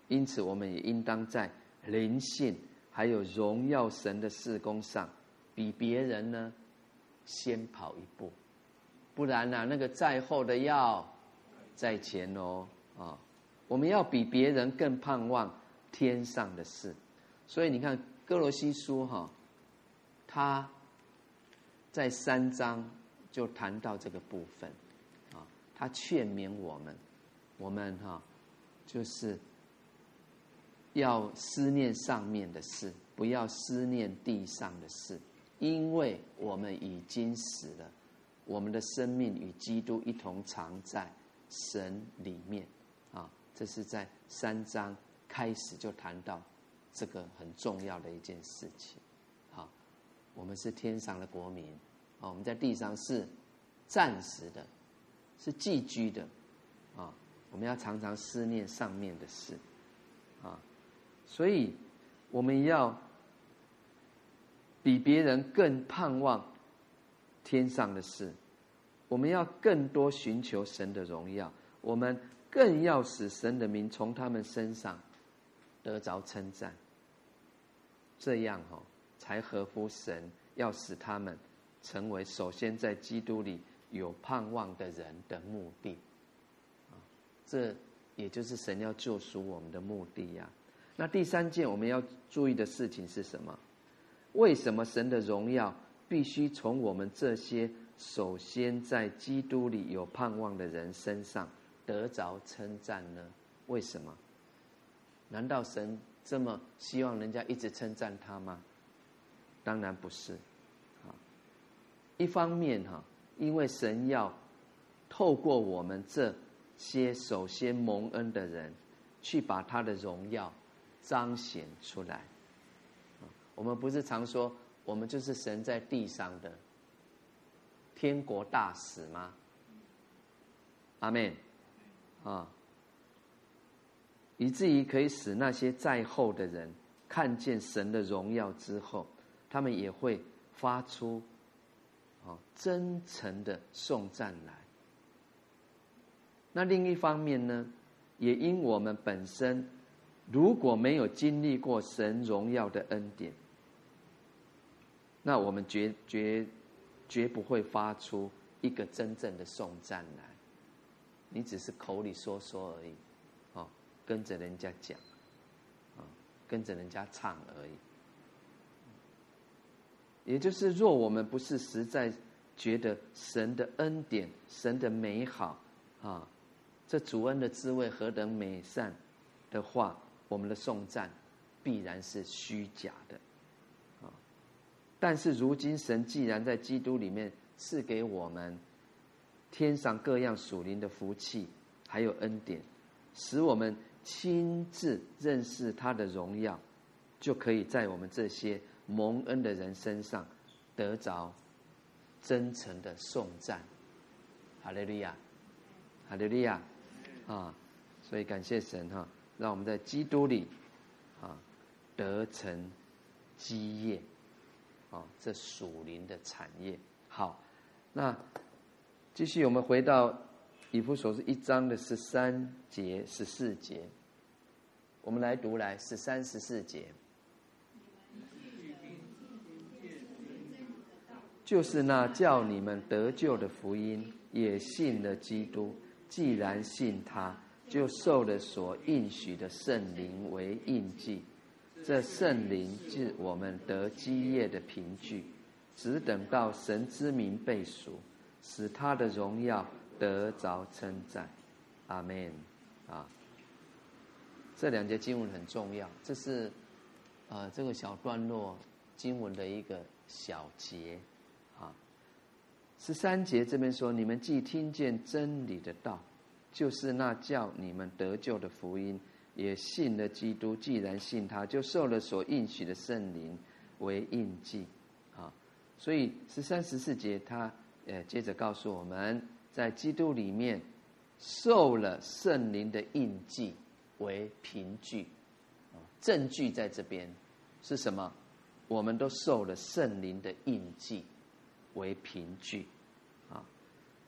因此我们也应当在。灵性还有荣耀神的事工上，比别人呢先跑一步，不然呢、啊，那个在后的要在前哦啊！我们要比别人更盼望天上的事，所以你看哥罗西书哈，他在三章就谈到这个部分啊，他劝勉我们，我们哈就是。要思念上面的事，不要思念地上的事，因为我们已经死了，我们的生命与基督一同藏在神里面。啊，这是在三章开始就谈到这个很重要的一件事情。好，我们是天上的国民，啊，我们在地上是暂时的，是寄居的，啊，我们要常常思念上面的事，啊。所以，我们要比别人更盼望天上的事，我们要更多寻求神的荣耀，我们更要使神的名从他们身上得着称赞。这样哦，才合乎神要使他们成为首先在基督里有盼望的人的目的。这也就是神要救赎我们的目的呀。那第三件我们要注意的事情是什么？为什么神的荣耀必须从我们这些首先在基督里有盼望的人身上得着称赞呢？为什么？难道神这么希望人家一直称赞他吗？当然不是。啊一方面哈，因为神要透过我们这些首先蒙恩的人，去把他的荣耀。彰显出来，我们不是常说我们就是神在地上的天国大使吗？阿门，啊，以至于可以使那些在后的人看见神的荣耀之后，他们也会发出啊真诚的颂赞来。那另一方面呢，也因我们本身。如果没有经历过神荣耀的恩典，那我们绝绝绝不会发出一个真正的颂赞来。你只是口里说说而已，哦，跟着人家讲，啊，跟着人家唱而已。也就是，若我们不是实在觉得神的恩典、神的美好，啊，这主恩的滋味何等美善的话。我们的颂赞必然是虚假的，但是如今神既然在基督里面赐给我们天上各样属灵的福气，还有恩典，使我们亲自认识他的荣耀，就可以在我们这些蒙恩的人身上得着真诚的颂赞。哈利路亚，哈利路亚，啊！所以感谢神哈，让我们在基督里啊得成基业，啊，这属灵的产业。好，那继续我们回到以弗所是一章的十三节、十四节，我们来读来十三、十四节。就是那叫你们得救的福音，也信了基督。既然信他，就受了所应许的圣灵为印记。这圣灵是我们得基业的凭据，只等到神之名被赎，使他的荣耀得着称赞。阿门。啊，这两节经文很重要，这是呃这个小段落经文的一个小节。啊十三节这边说：“你们既听见真理的道，就是那叫你们得救的福音，也信了基督。既然信他，就受了所应许的圣灵为印记。”啊，所以十三、十四节他呃接着告诉我们，在基督里面受了圣灵的印记为凭据，证据在这边是什么？我们都受了圣灵的印记。为凭据，啊，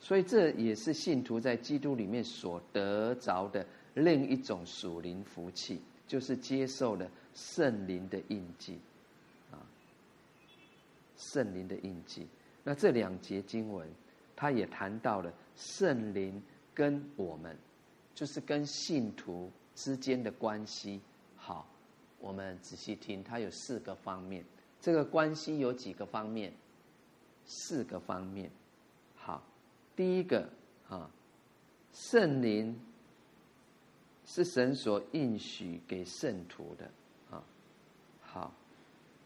所以这也是信徒在基督里面所得着的另一种属灵福气，就是接受了圣灵的印记，啊，圣灵的印记。那这两节经文，他也谈到了圣灵跟我们，就是跟信徒之间的关系。好，我们仔细听，它有四个方面。这个关系有几个方面？四个方面，好，第一个啊，圣灵是神所应许给圣徒的啊，好，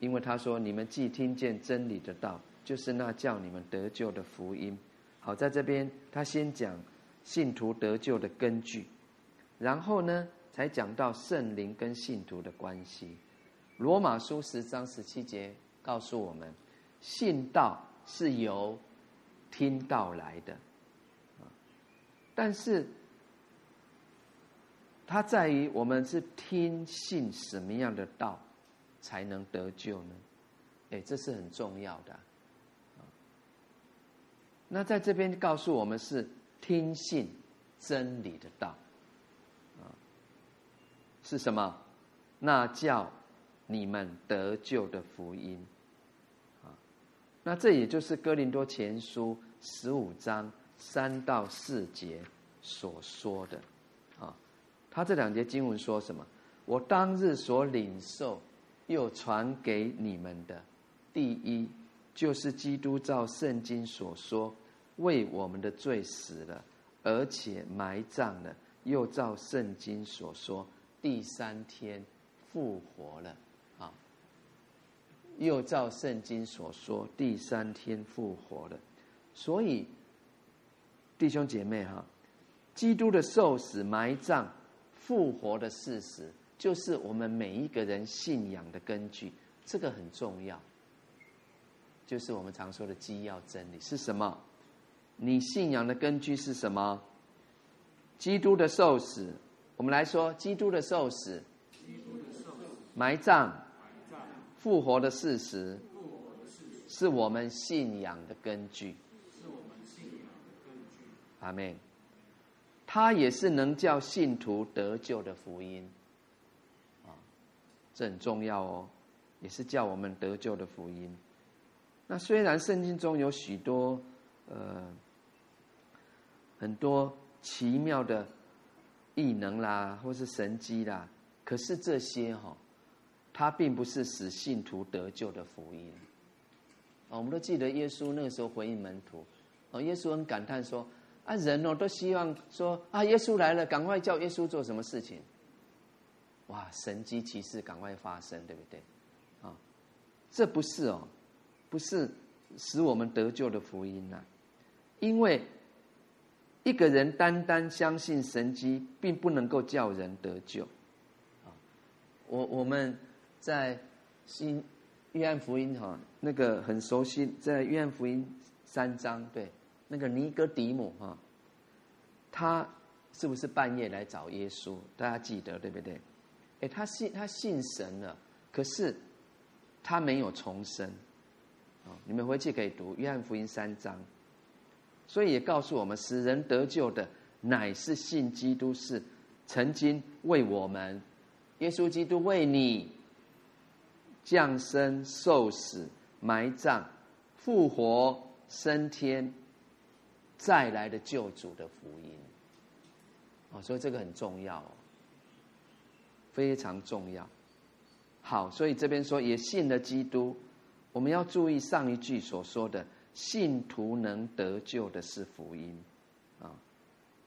因为他说，你们既听见真理的道，就是那叫你们得救的福音。好，在这边他先讲信徒得救的根据，然后呢，才讲到圣灵跟信徒的关系。罗马书十章十七节告诉我们，信道。是由听道来的，啊但是它在于我们是听信什么样的道才能得救呢？哎，这是很重要的。那在这边告诉我们是听信真理的道，啊，是什么？那叫你们得救的福音。啊那这也就是哥林多前书十五章三到四节所说的，他这两节经文说什么？我当日所领受又传给你们的，第一就是基督照圣经所说，为我们的罪死了，而且埋葬了，又照圣经所说，第三天复活了。啊又照圣经所说，第三天复活了。所以，弟兄姐妹哈，基督的受死、埋葬、复活的事实，就是我们每一个人信仰的根据。这个很重要，就是我们常说的基要真理是什么？你信仰的根据是什么？基督的受死。我们来说，基督的受死、埋葬。复活的事实，是我们信仰的根据。阿门。他也是能叫信徒得救的福音，啊，这很重要哦，也是叫我们得救的福音。那虽然圣经中有许多呃很多奇妙的异能啦，或是神迹啦，可是这些哈、哦。他并不是使信徒得救的福音。啊我们都记得耶稣那个时候回应门徒，啊，耶稣很感叹说：“啊，人哦都希望说啊，耶稣来了，赶快叫耶稣做什么事情？哇，神迹奇事赶快发生，对不对？啊，这不是哦，不是使我们得救的福音呐、因为一个人单单相信神迹，并不能够叫人得救。啊，我我们在新约翰福音哈，那个很熟悉，在约翰福音三章，对，那个尼哥底母哈，他是不是半夜来找耶稣？大家记得对不对？哎，他信他信神了，可是他没有重生。啊你们回去可以读约翰福音三章，所以也告诉我们，使人得救的乃是信基督，是曾经为我们，耶稣基督为你降生、受死、埋葬、复活、升天，再来的救主的福音。哦，所以这个很重要哦，非常重要。好，所以这边说也信了基督。我们要注意上一句所说的“信徒能得救的是福音”，啊，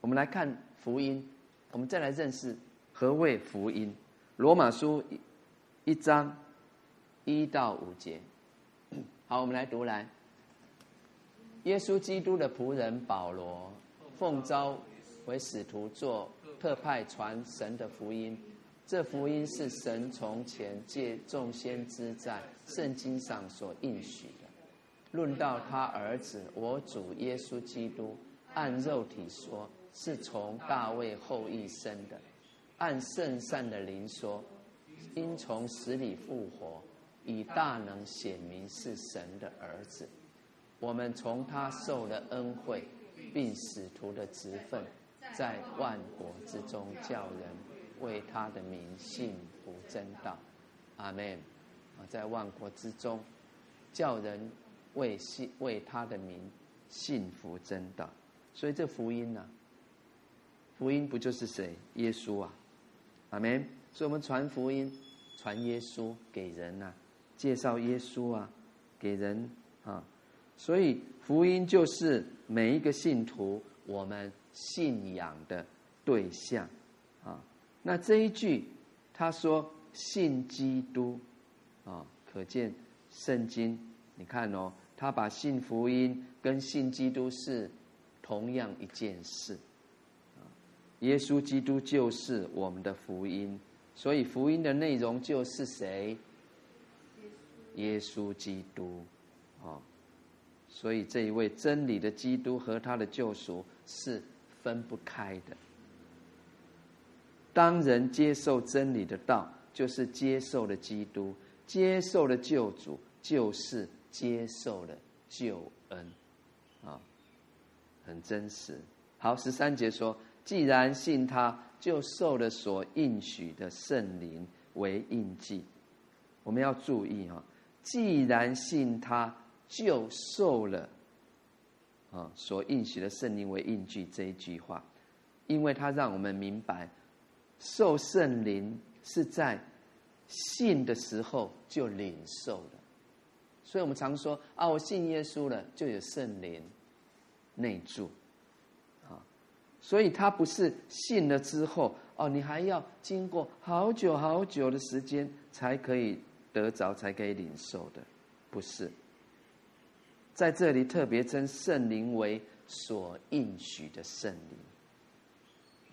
我们来看福音，我们再来认识何谓福音。罗马书一章一到五节，好，我们来读来。耶稣基督的仆人保罗，奉召为使徒，做特派传神的福音。这福音是神从前借众先知在圣经上所应许的。论到他儿子，我主耶稣基督，按肉体说，是从大卫后裔生的；按圣善的灵说，因从死里复活，以大能显明是神的儿子。我们从他受了恩惠，并使徒的职分，在万国之中叫人。为他的名信服真道，阿门。啊，在万国之中，叫人为信为他的名信服真道。所以这福音呢、啊，福音不就是谁？耶稣啊，阿门。所以我们传福音，传耶稣给人呐、啊，介绍耶稣啊，给人啊。所以福音就是每一个信徒我们信仰的对象啊。那这一句，他说信基督，啊，可见圣经，你看哦，他把信福音跟信基督是同样一件事，啊，耶稣基督就是我们的福音，所以福音的内容就是谁？耶稣基督，啊，所以这一位真理的基督和他的救赎是分不开的。当人接受真理的道，就是接受了基督，接受了救主，就是接受了救恩，啊，很真实。好，十三节说，既然信他，就受了所应许的圣灵为印记。我们要注意哈，既然信他，就受了啊所应许的圣灵为印记这一句话，因为他让我们明白。受圣灵是在信的时候就领受的，所以我们常说啊，我信耶稣了，就有圣灵内住，啊，所以他不是信了之后哦，你还要经过好久好久的时间才可以得着，才可以领受的，不是。在这里特别称圣灵为所应许的圣灵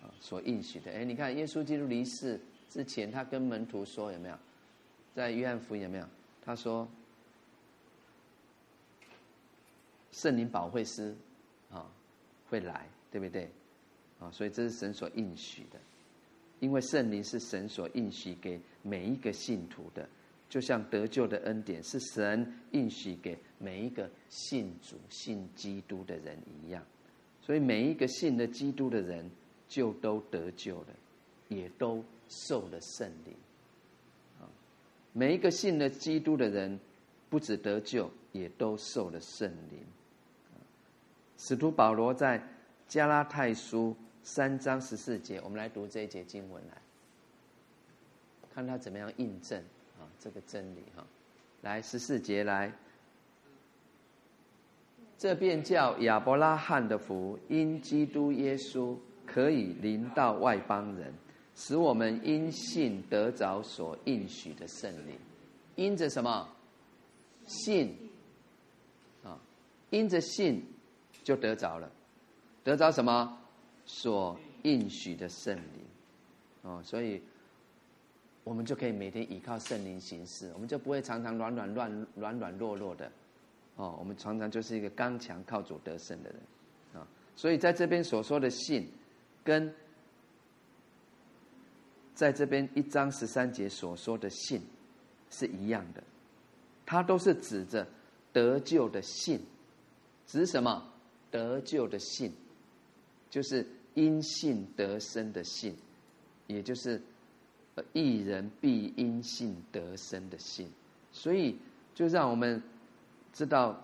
啊。所应许的，哎，你看，耶稣基督离世之前，他跟门徒说有没有？在约翰福音有没有？他说，圣灵保惠师啊会来，对不对？啊，所以这是神所应许的，因为圣灵是神所应许给每一个信徒的，就像得救的恩典是神应许给每一个信主、信基督的人一样，所以每一个信了基督的人。就都得救了，也都受了圣灵。啊，每一个信了基督的人，不止得救，也都受了圣灵。使徒保罗在加拉太书三章十四节，我们来读这一节经文来，看他怎么样印证这个真理哈。来十四节来，这便叫亚伯拉罕的福，因基督耶稣。可以临到外邦人，使我们因信得着所应许的圣灵。因着什么？信啊，因着信就得着了，得着什么？所应许的圣灵，哦，所以我们就可以每天依靠圣灵行事，我们就不会常常软软乱软软弱弱的，哦，我们常常就是一个刚强靠主得胜的人，啊，所以在这边所说的信，跟在这边一章十三节所说的信是一样的，它都是指着得救的信。指什么？得救的信，就是因信得生的信，也就是一人必因信得生的信。所以，就让我们知道，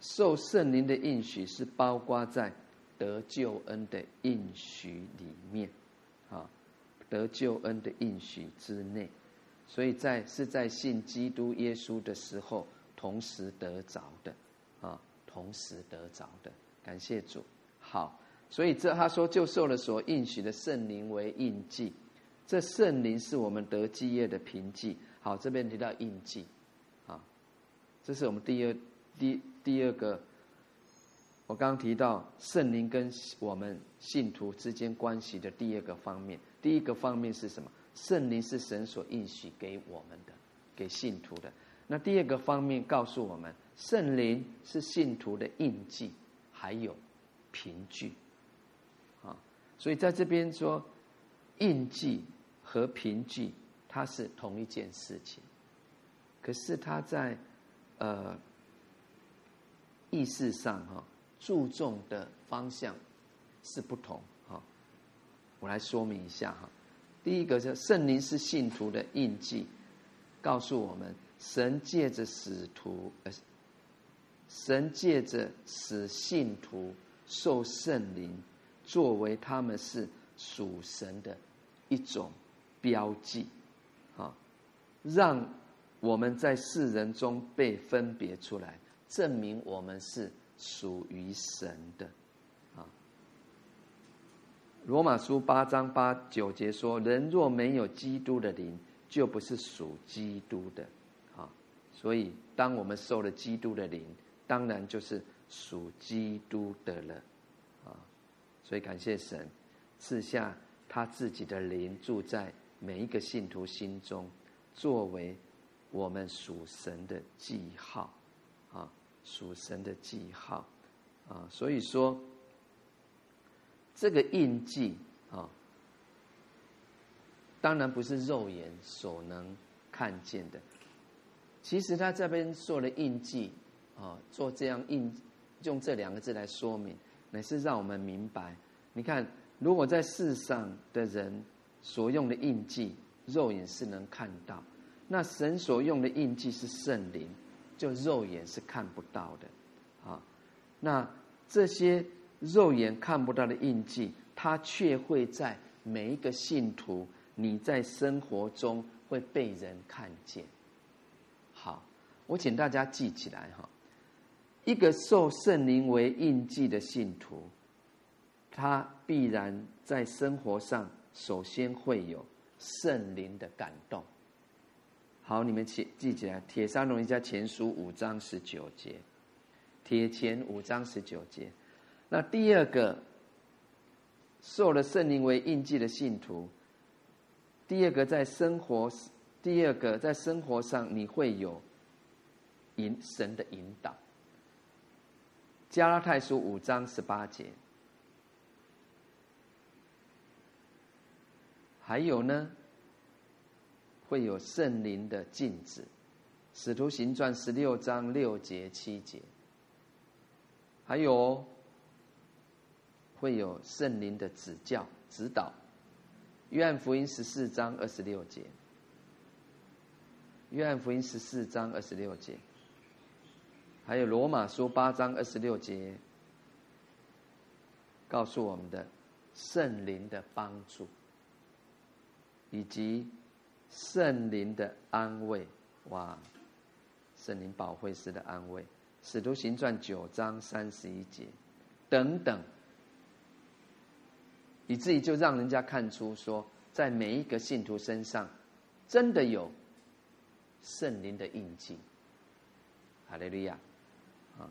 受圣灵的应许是包括在得救恩的应许里面，啊，得救恩的应许之内。所以在是在信基督耶稣的时候，同时得着的，啊。同时得着的，感谢主。好，所以这他说就受了所应许的圣灵为印记，这圣灵是我们得基业的凭据。好，这边提到印记，啊，这是我们第二第第二个。我刚刚提到圣灵跟我们信徒之间关系的第二个方面，第一个方面是什么？圣灵是神所应许给我们的，给信徒的。那第二个方面告诉我们。圣灵是信徒的印记，还有凭据，啊，所以在这边说，印记和凭据，它是同一件事情，可是它在呃意识上哈注重的方向是不同哈。我来说明一下哈，第一个是圣灵是信徒的印记，告诉我们神借着使徒呃。神借着使信徒受圣灵，作为他们是属神的一种标记，啊，让我们在世人中被分别出来，证明我们是属于神的，啊。罗马书八章八九节说：“人若没有基督的灵，就不是属基督的。”啊，所以当我们受了基督的灵。当然就是属基督的了，啊，所以感谢神赐下他自己的灵住在每一个信徒心中，作为我们属神的记号，啊，属神的记号，啊，所以说这个印记啊，当然不是肉眼所能看见的，其实他这边做了印记。啊，做这样印，用这两个字来说明，乃是让我们明白。你看，如果在世上的人所用的印记，肉眼是能看到；那神所用的印记是圣灵，就肉眼是看不到的。啊，那这些肉眼看不到的印记，它却会在每一个信徒你在生活中会被人看见。好，我请大家记起来哈。一个受圣灵为印记的信徒，他必然在生活上首先会有圣灵的感动。好，你们记记起来，《帖撒罗尼迦前书》五章十九节，铁前五章十九节。那第二个受了圣灵为印记的信徒，第二个在生活，第二个在生活上你会有引神的引导。加拉太书五章十八节，还有呢，会有圣灵的禁止，使徒行传十六章六节七节，还有会有圣灵的指教指导，约翰福音十四章二十六节，约翰福音十四章二十六节。还有罗马书八章二十六节，告诉我们的圣灵的帮助，以及圣灵的安慰哇圣灵保惠师的安慰。使徒行传九章三十一节等等以至于就让人家看出说在每一个信徒身上真的有圣灵的印记。哈雷利亚。啊。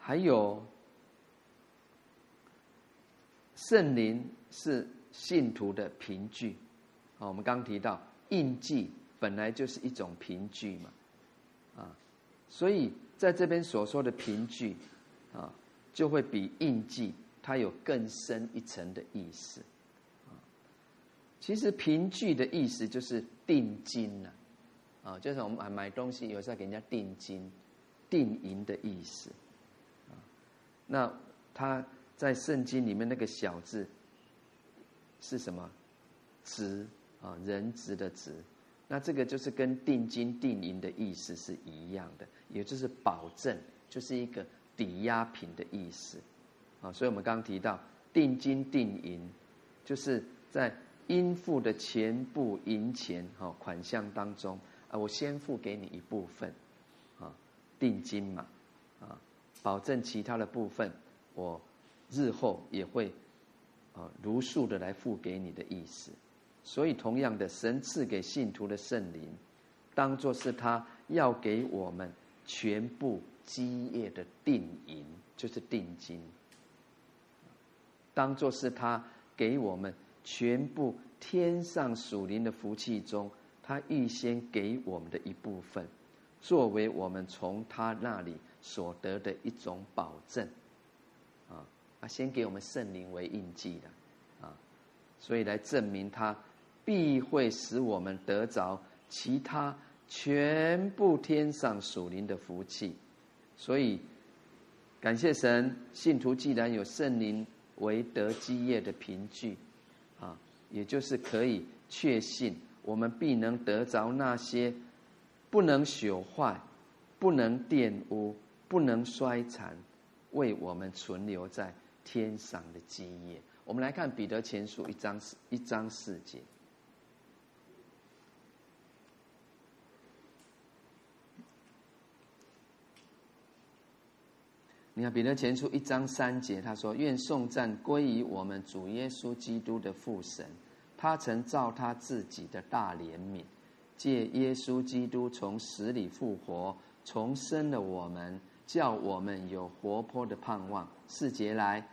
还有圣灵是信徒的凭据。啊，我们刚提到印记本来就是一种凭据嘛，啊，所以在这边所说的凭据，啊，就会比印记它有更深一层的意思。啊，其实凭据的意思就是定金呐，啊，就是我们买买东西有时候给人家定金、定银的意思。啊，那他在圣经里面那个小字是什么？值。啊，人值的值，那这个就是跟定金定银的意思是一样的，也就是保证，就是一个抵押品的意思。啊，所以我们刚刚提到定金定银，就是在应付的全部银钱哈款项当中啊，我先付给你一部分，啊，定金嘛，啊，保证其他的部分我日后也会啊如数的来付给你的意思。所以，同样的，神赐给信徒的圣灵，当作是他要给我们全部基业的定银，就是定金；当作是他给我们全部天上属灵的福气中，他预先给我们的一部分，作为我们从他那里所得的一种保证。啊，先给我们圣灵为印记的，啊，所以来证明他。必会使我们得着其他全部天上属灵的福气，所以感谢神，信徒既然有圣灵为得基业的凭据，啊，也就是可以确信我们必能得着那些不能朽坏、不能玷污、不能衰残，为我们存留在天上的基业。我们来看彼得前书一章四一章四节。你看彼得前书一章三节，他说：“愿颂赞归于我们主耶稣基督的父神，他曾造他自己的大怜悯，借耶稣基督从死里复活，重生了我们，叫我们有活泼的盼望。四节来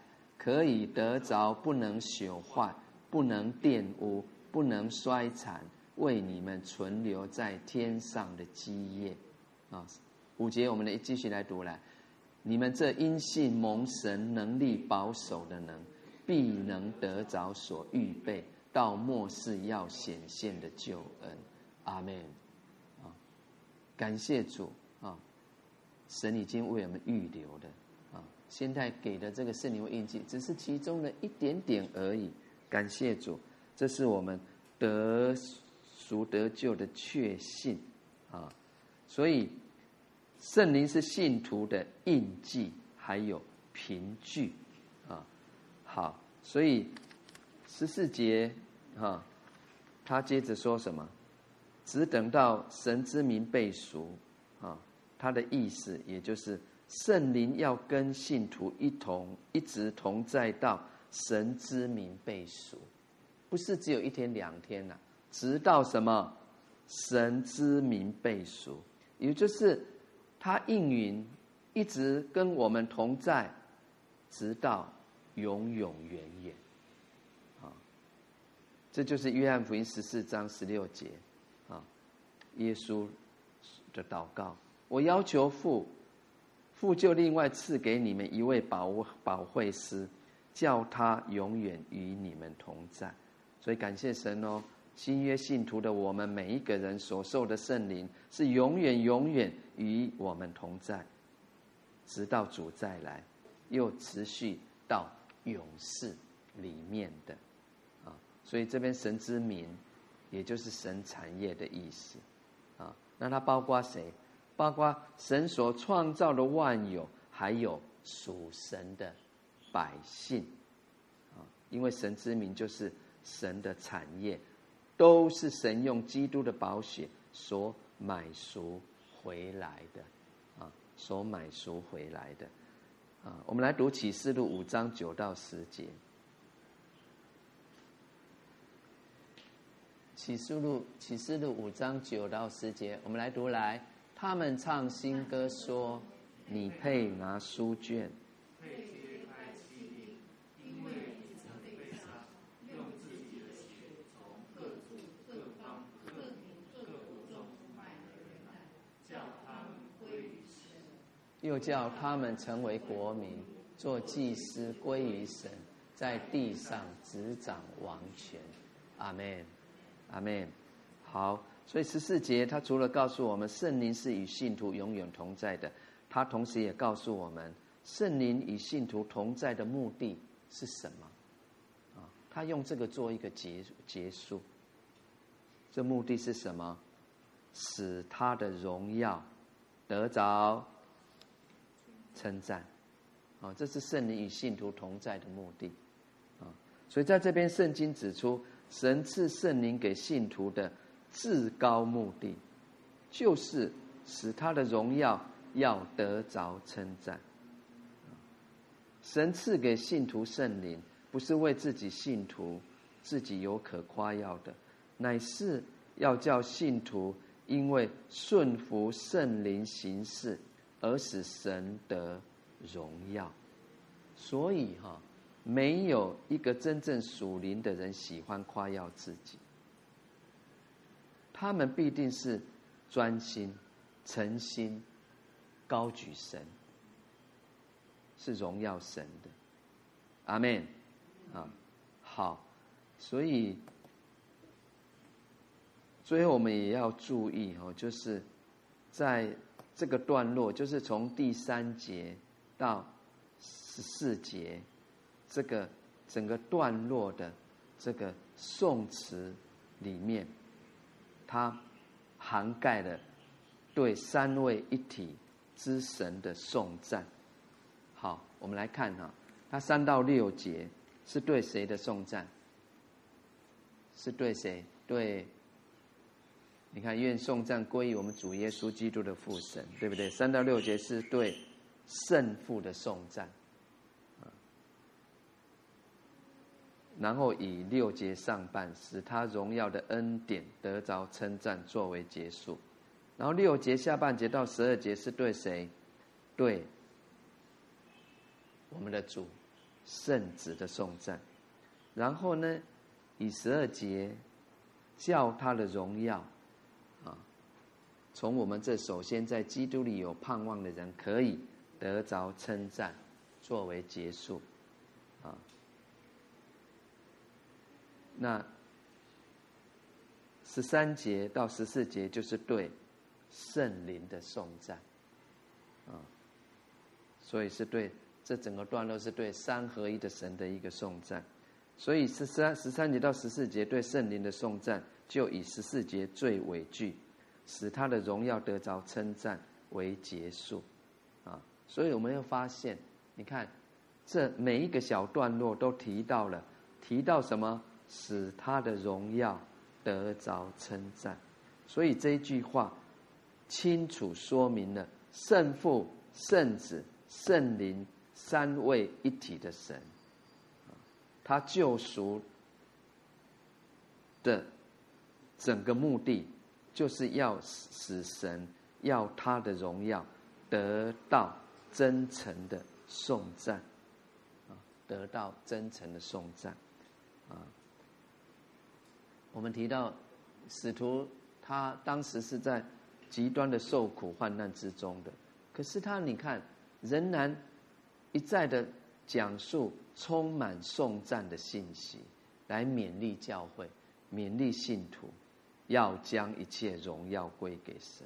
可以得着不能朽坏、不能玷污、不能衰残，为你们存留在天上的基业。”啊，五节我们来继续来读来。你们这因信蒙神能力保守的人，必能得着所预备到末世要显现的救恩。阿门。啊，感谢主啊！神已经为我们预留的，现在给的这个圣灵印记，只是其中的一点点而已。感谢主，这是我们得赎得救的确信啊！所以。圣灵是信徒的印记，还有凭据，啊，好，所以十四节，哈，他接着说什么？只等到神之名被赎，啊，他的意思也就是圣灵要跟信徒一同，一直同在到神之名被赎，不是只有一天两天呐，直到什么？神之名被赎，也就是。他应允，一直跟我们同在，直到永永远远。啊，这就是约翰福音十四章十六节，啊，耶稣的祷告。我要求父，父就另外赐给你们一位保保惠师，叫他永远与你们同在。所以感谢神哦。新约信徒的我们每一个人所受的圣灵是永远永远与我们同在，直到主再来，又持续到永世里面的啊。所以这边神之名，也就是神产业的意思啊。那它包括谁？包括神所创造的万有，还有属神的百姓啊。因为神之名就是神的产业。都是神用基督的宝血所买赎回来的，啊，所买赎回来的，啊，我们来读启示录五章九到十节。启示录启示录五章九到十节，我们来读来，他们唱新歌说：你配拿书卷。又叫他们成为国民，做祭司归于神，在地上执掌王权。阿门，阿门。好，所以十四节，他除了告诉我们圣灵是与信徒永远同在的，他同时也告诉我们，圣灵与信徒同在的目的是什么？啊，他用这个做一个结结束。这目的是什么？使他的荣耀得着。称赞，啊，这是圣灵与信徒同在的目的，啊，所以在这边圣经指出，神赐圣灵给信徒的至高目的，就是使他的荣耀要得着称赞。神赐给信徒圣灵，不是为自己信徒自己有可夸耀的，乃是要叫信徒因为顺服圣灵行事。而使神得荣耀，所以哈，没有一个真正属灵的人喜欢夸耀自己。他们必定是专心、诚心、高举神，是荣耀神的。阿门。啊，好，所以最后我们也要注意哦，就是在。这个段落就是从第三节到十四节，这个整个段落的这个颂词里面，它涵盖了对三位一体之神的颂赞。好，我们来看哈，它三到六节是对谁的颂赞？是对谁？对。你看，愿颂赞归于我们主耶稣基督的父神，对不对？三到六节是对圣父的颂赞，然后以六节上半使他荣耀的恩典得着称赞作为结束，然后六节下半节到十二节是对谁？对我们的主圣子的颂赞，然后呢，以十二节叫他的荣耀啊。从我们这首先在基督里有盼望的人，可以得着称赞，作为结束，啊，那十三节到十四节就是对圣灵的颂赞，啊，所以是对这整个段落是对三合一的神的一个颂赞，所以十三十三节到十四节对圣灵的颂赞，就以十四节最尾句。使他的荣耀得着称赞为结束，啊，所以我们又发现，你看，这每一个小段落都提到了，提到什么？使他的荣耀得着称赞，所以这一句话清楚说明了圣父、圣子、圣灵三位一体的神，他救赎的整个目的。就是要使神要他的荣耀得到真诚的颂赞，啊，得到真诚的颂赞，我们提到使徒他当时是在极端的受苦患难之中的，可是他你看仍然一再的讲述充满颂赞的信息，来勉励教会，勉励信徒。要将一切荣耀归给神，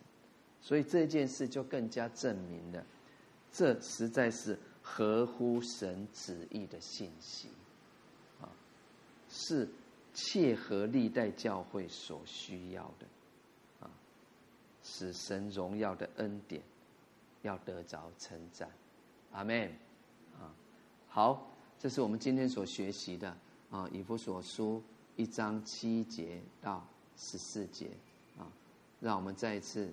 所以这件事就更加证明了，这实在是合乎神旨意的信息，啊，是切合历代教会所需要的，啊，使神荣耀的恩典要得着称赞，阿门，啊，好，这是我们今天所学习的啊，以弗所书一章七节到。十四节啊，让我们再一次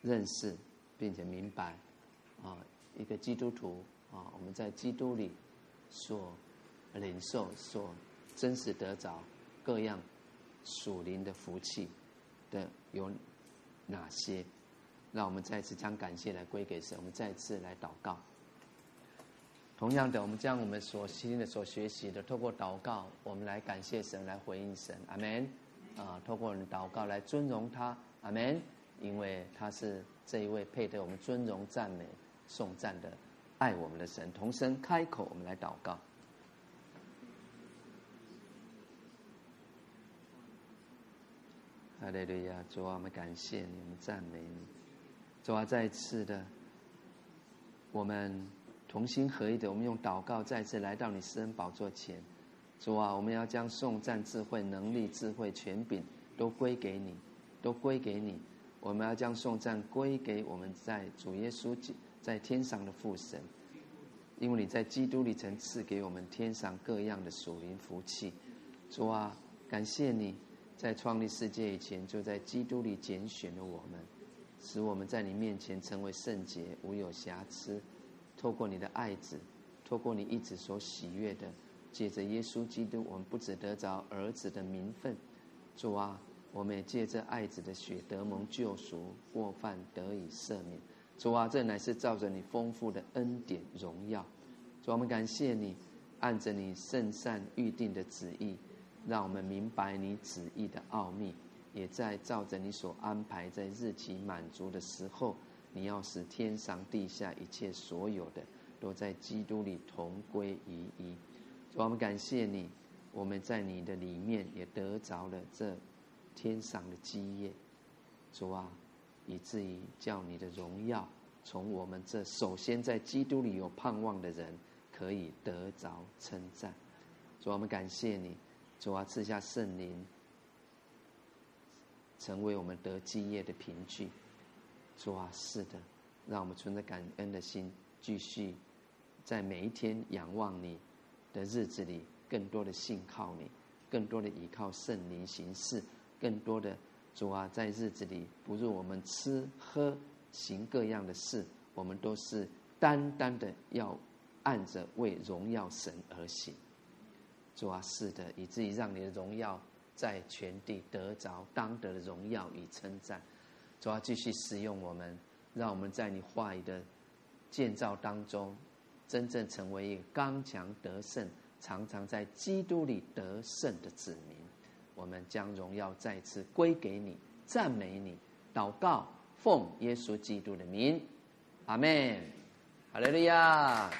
认识并且明白啊，一个基督徒啊，我们在基督里所领受、所真实得着各样属灵的福气的有哪些让我们再次将感谢来归给神。我们再次来祷告。同样的，我们将我们所听的、所学习的，透过祷告，我们来感谢神，来回应神。阿门。啊，透过我们祷告来尊荣他。阿门。因为他是这一位配得我们尊荣、赞美、颂赞的爱我们的神。同声开口，我们来祷告。哈利路亚，主啊，我们感谢你，我们赞美你。主啊，再次的，我们同心合一的，我们用祷告再次来到你私人宝座前。主啊，我们要将颂赞、智慧、能力、智慧、权柄都归给你，都归给你。我们要将颂赞归给我们在主耶稣在天上的父神，因为你在基督里曾赐给我们天上各样的属灵福气。主啊，感谢你在创立世界以前就在基督里拣选了我们，使我们在你面前成为圣洁，无有瑕疵。透过你的爱子，透过你一直所喜悦的，借着耶稣基督，我们不只得着儿子的名分。主啊。我们也借着爱子的血得蒙救赎，过犯得以赦免。主啊，这乃是照着你丰富的恩典荣耀。主，我们感谢你，按着你圣善预定的旨意，让我们明白你旨意的奥秘，也在照着你所安排在日期满足的时候，你要使天上地下一切所有的，都在基督里同归于一。主，我们感谢你，我们在你的里面也得着了这。天上的基业，主啊，以至于叫你的荣耀从我们这首先在基督里有盼望的人可以得着称赞。主，我们感谢你，主啊，赐下圣灵，成为我们得基业的凭据。主啊，是的，让我们存着感恩的心，继续在每一天仰望你的日子里，更多的信靠你，更多的依靠圣灵行事。更多的主啊，在日子里，不论我们吃喝行各样的事，我们都是单单的要按着为荣耀神而行。主啊，是的，以至于让你的荣耀在全地得着当得的荣耀与称赞。主啊，继续使用我们，让我们在你话语的建造当中，真正成为一个刚强得胜、常常在基督里得胜的子民。我们将荣耀再次归给你，赞美你，祷告，奉耶稣基督的名，阿门，哈利路亚。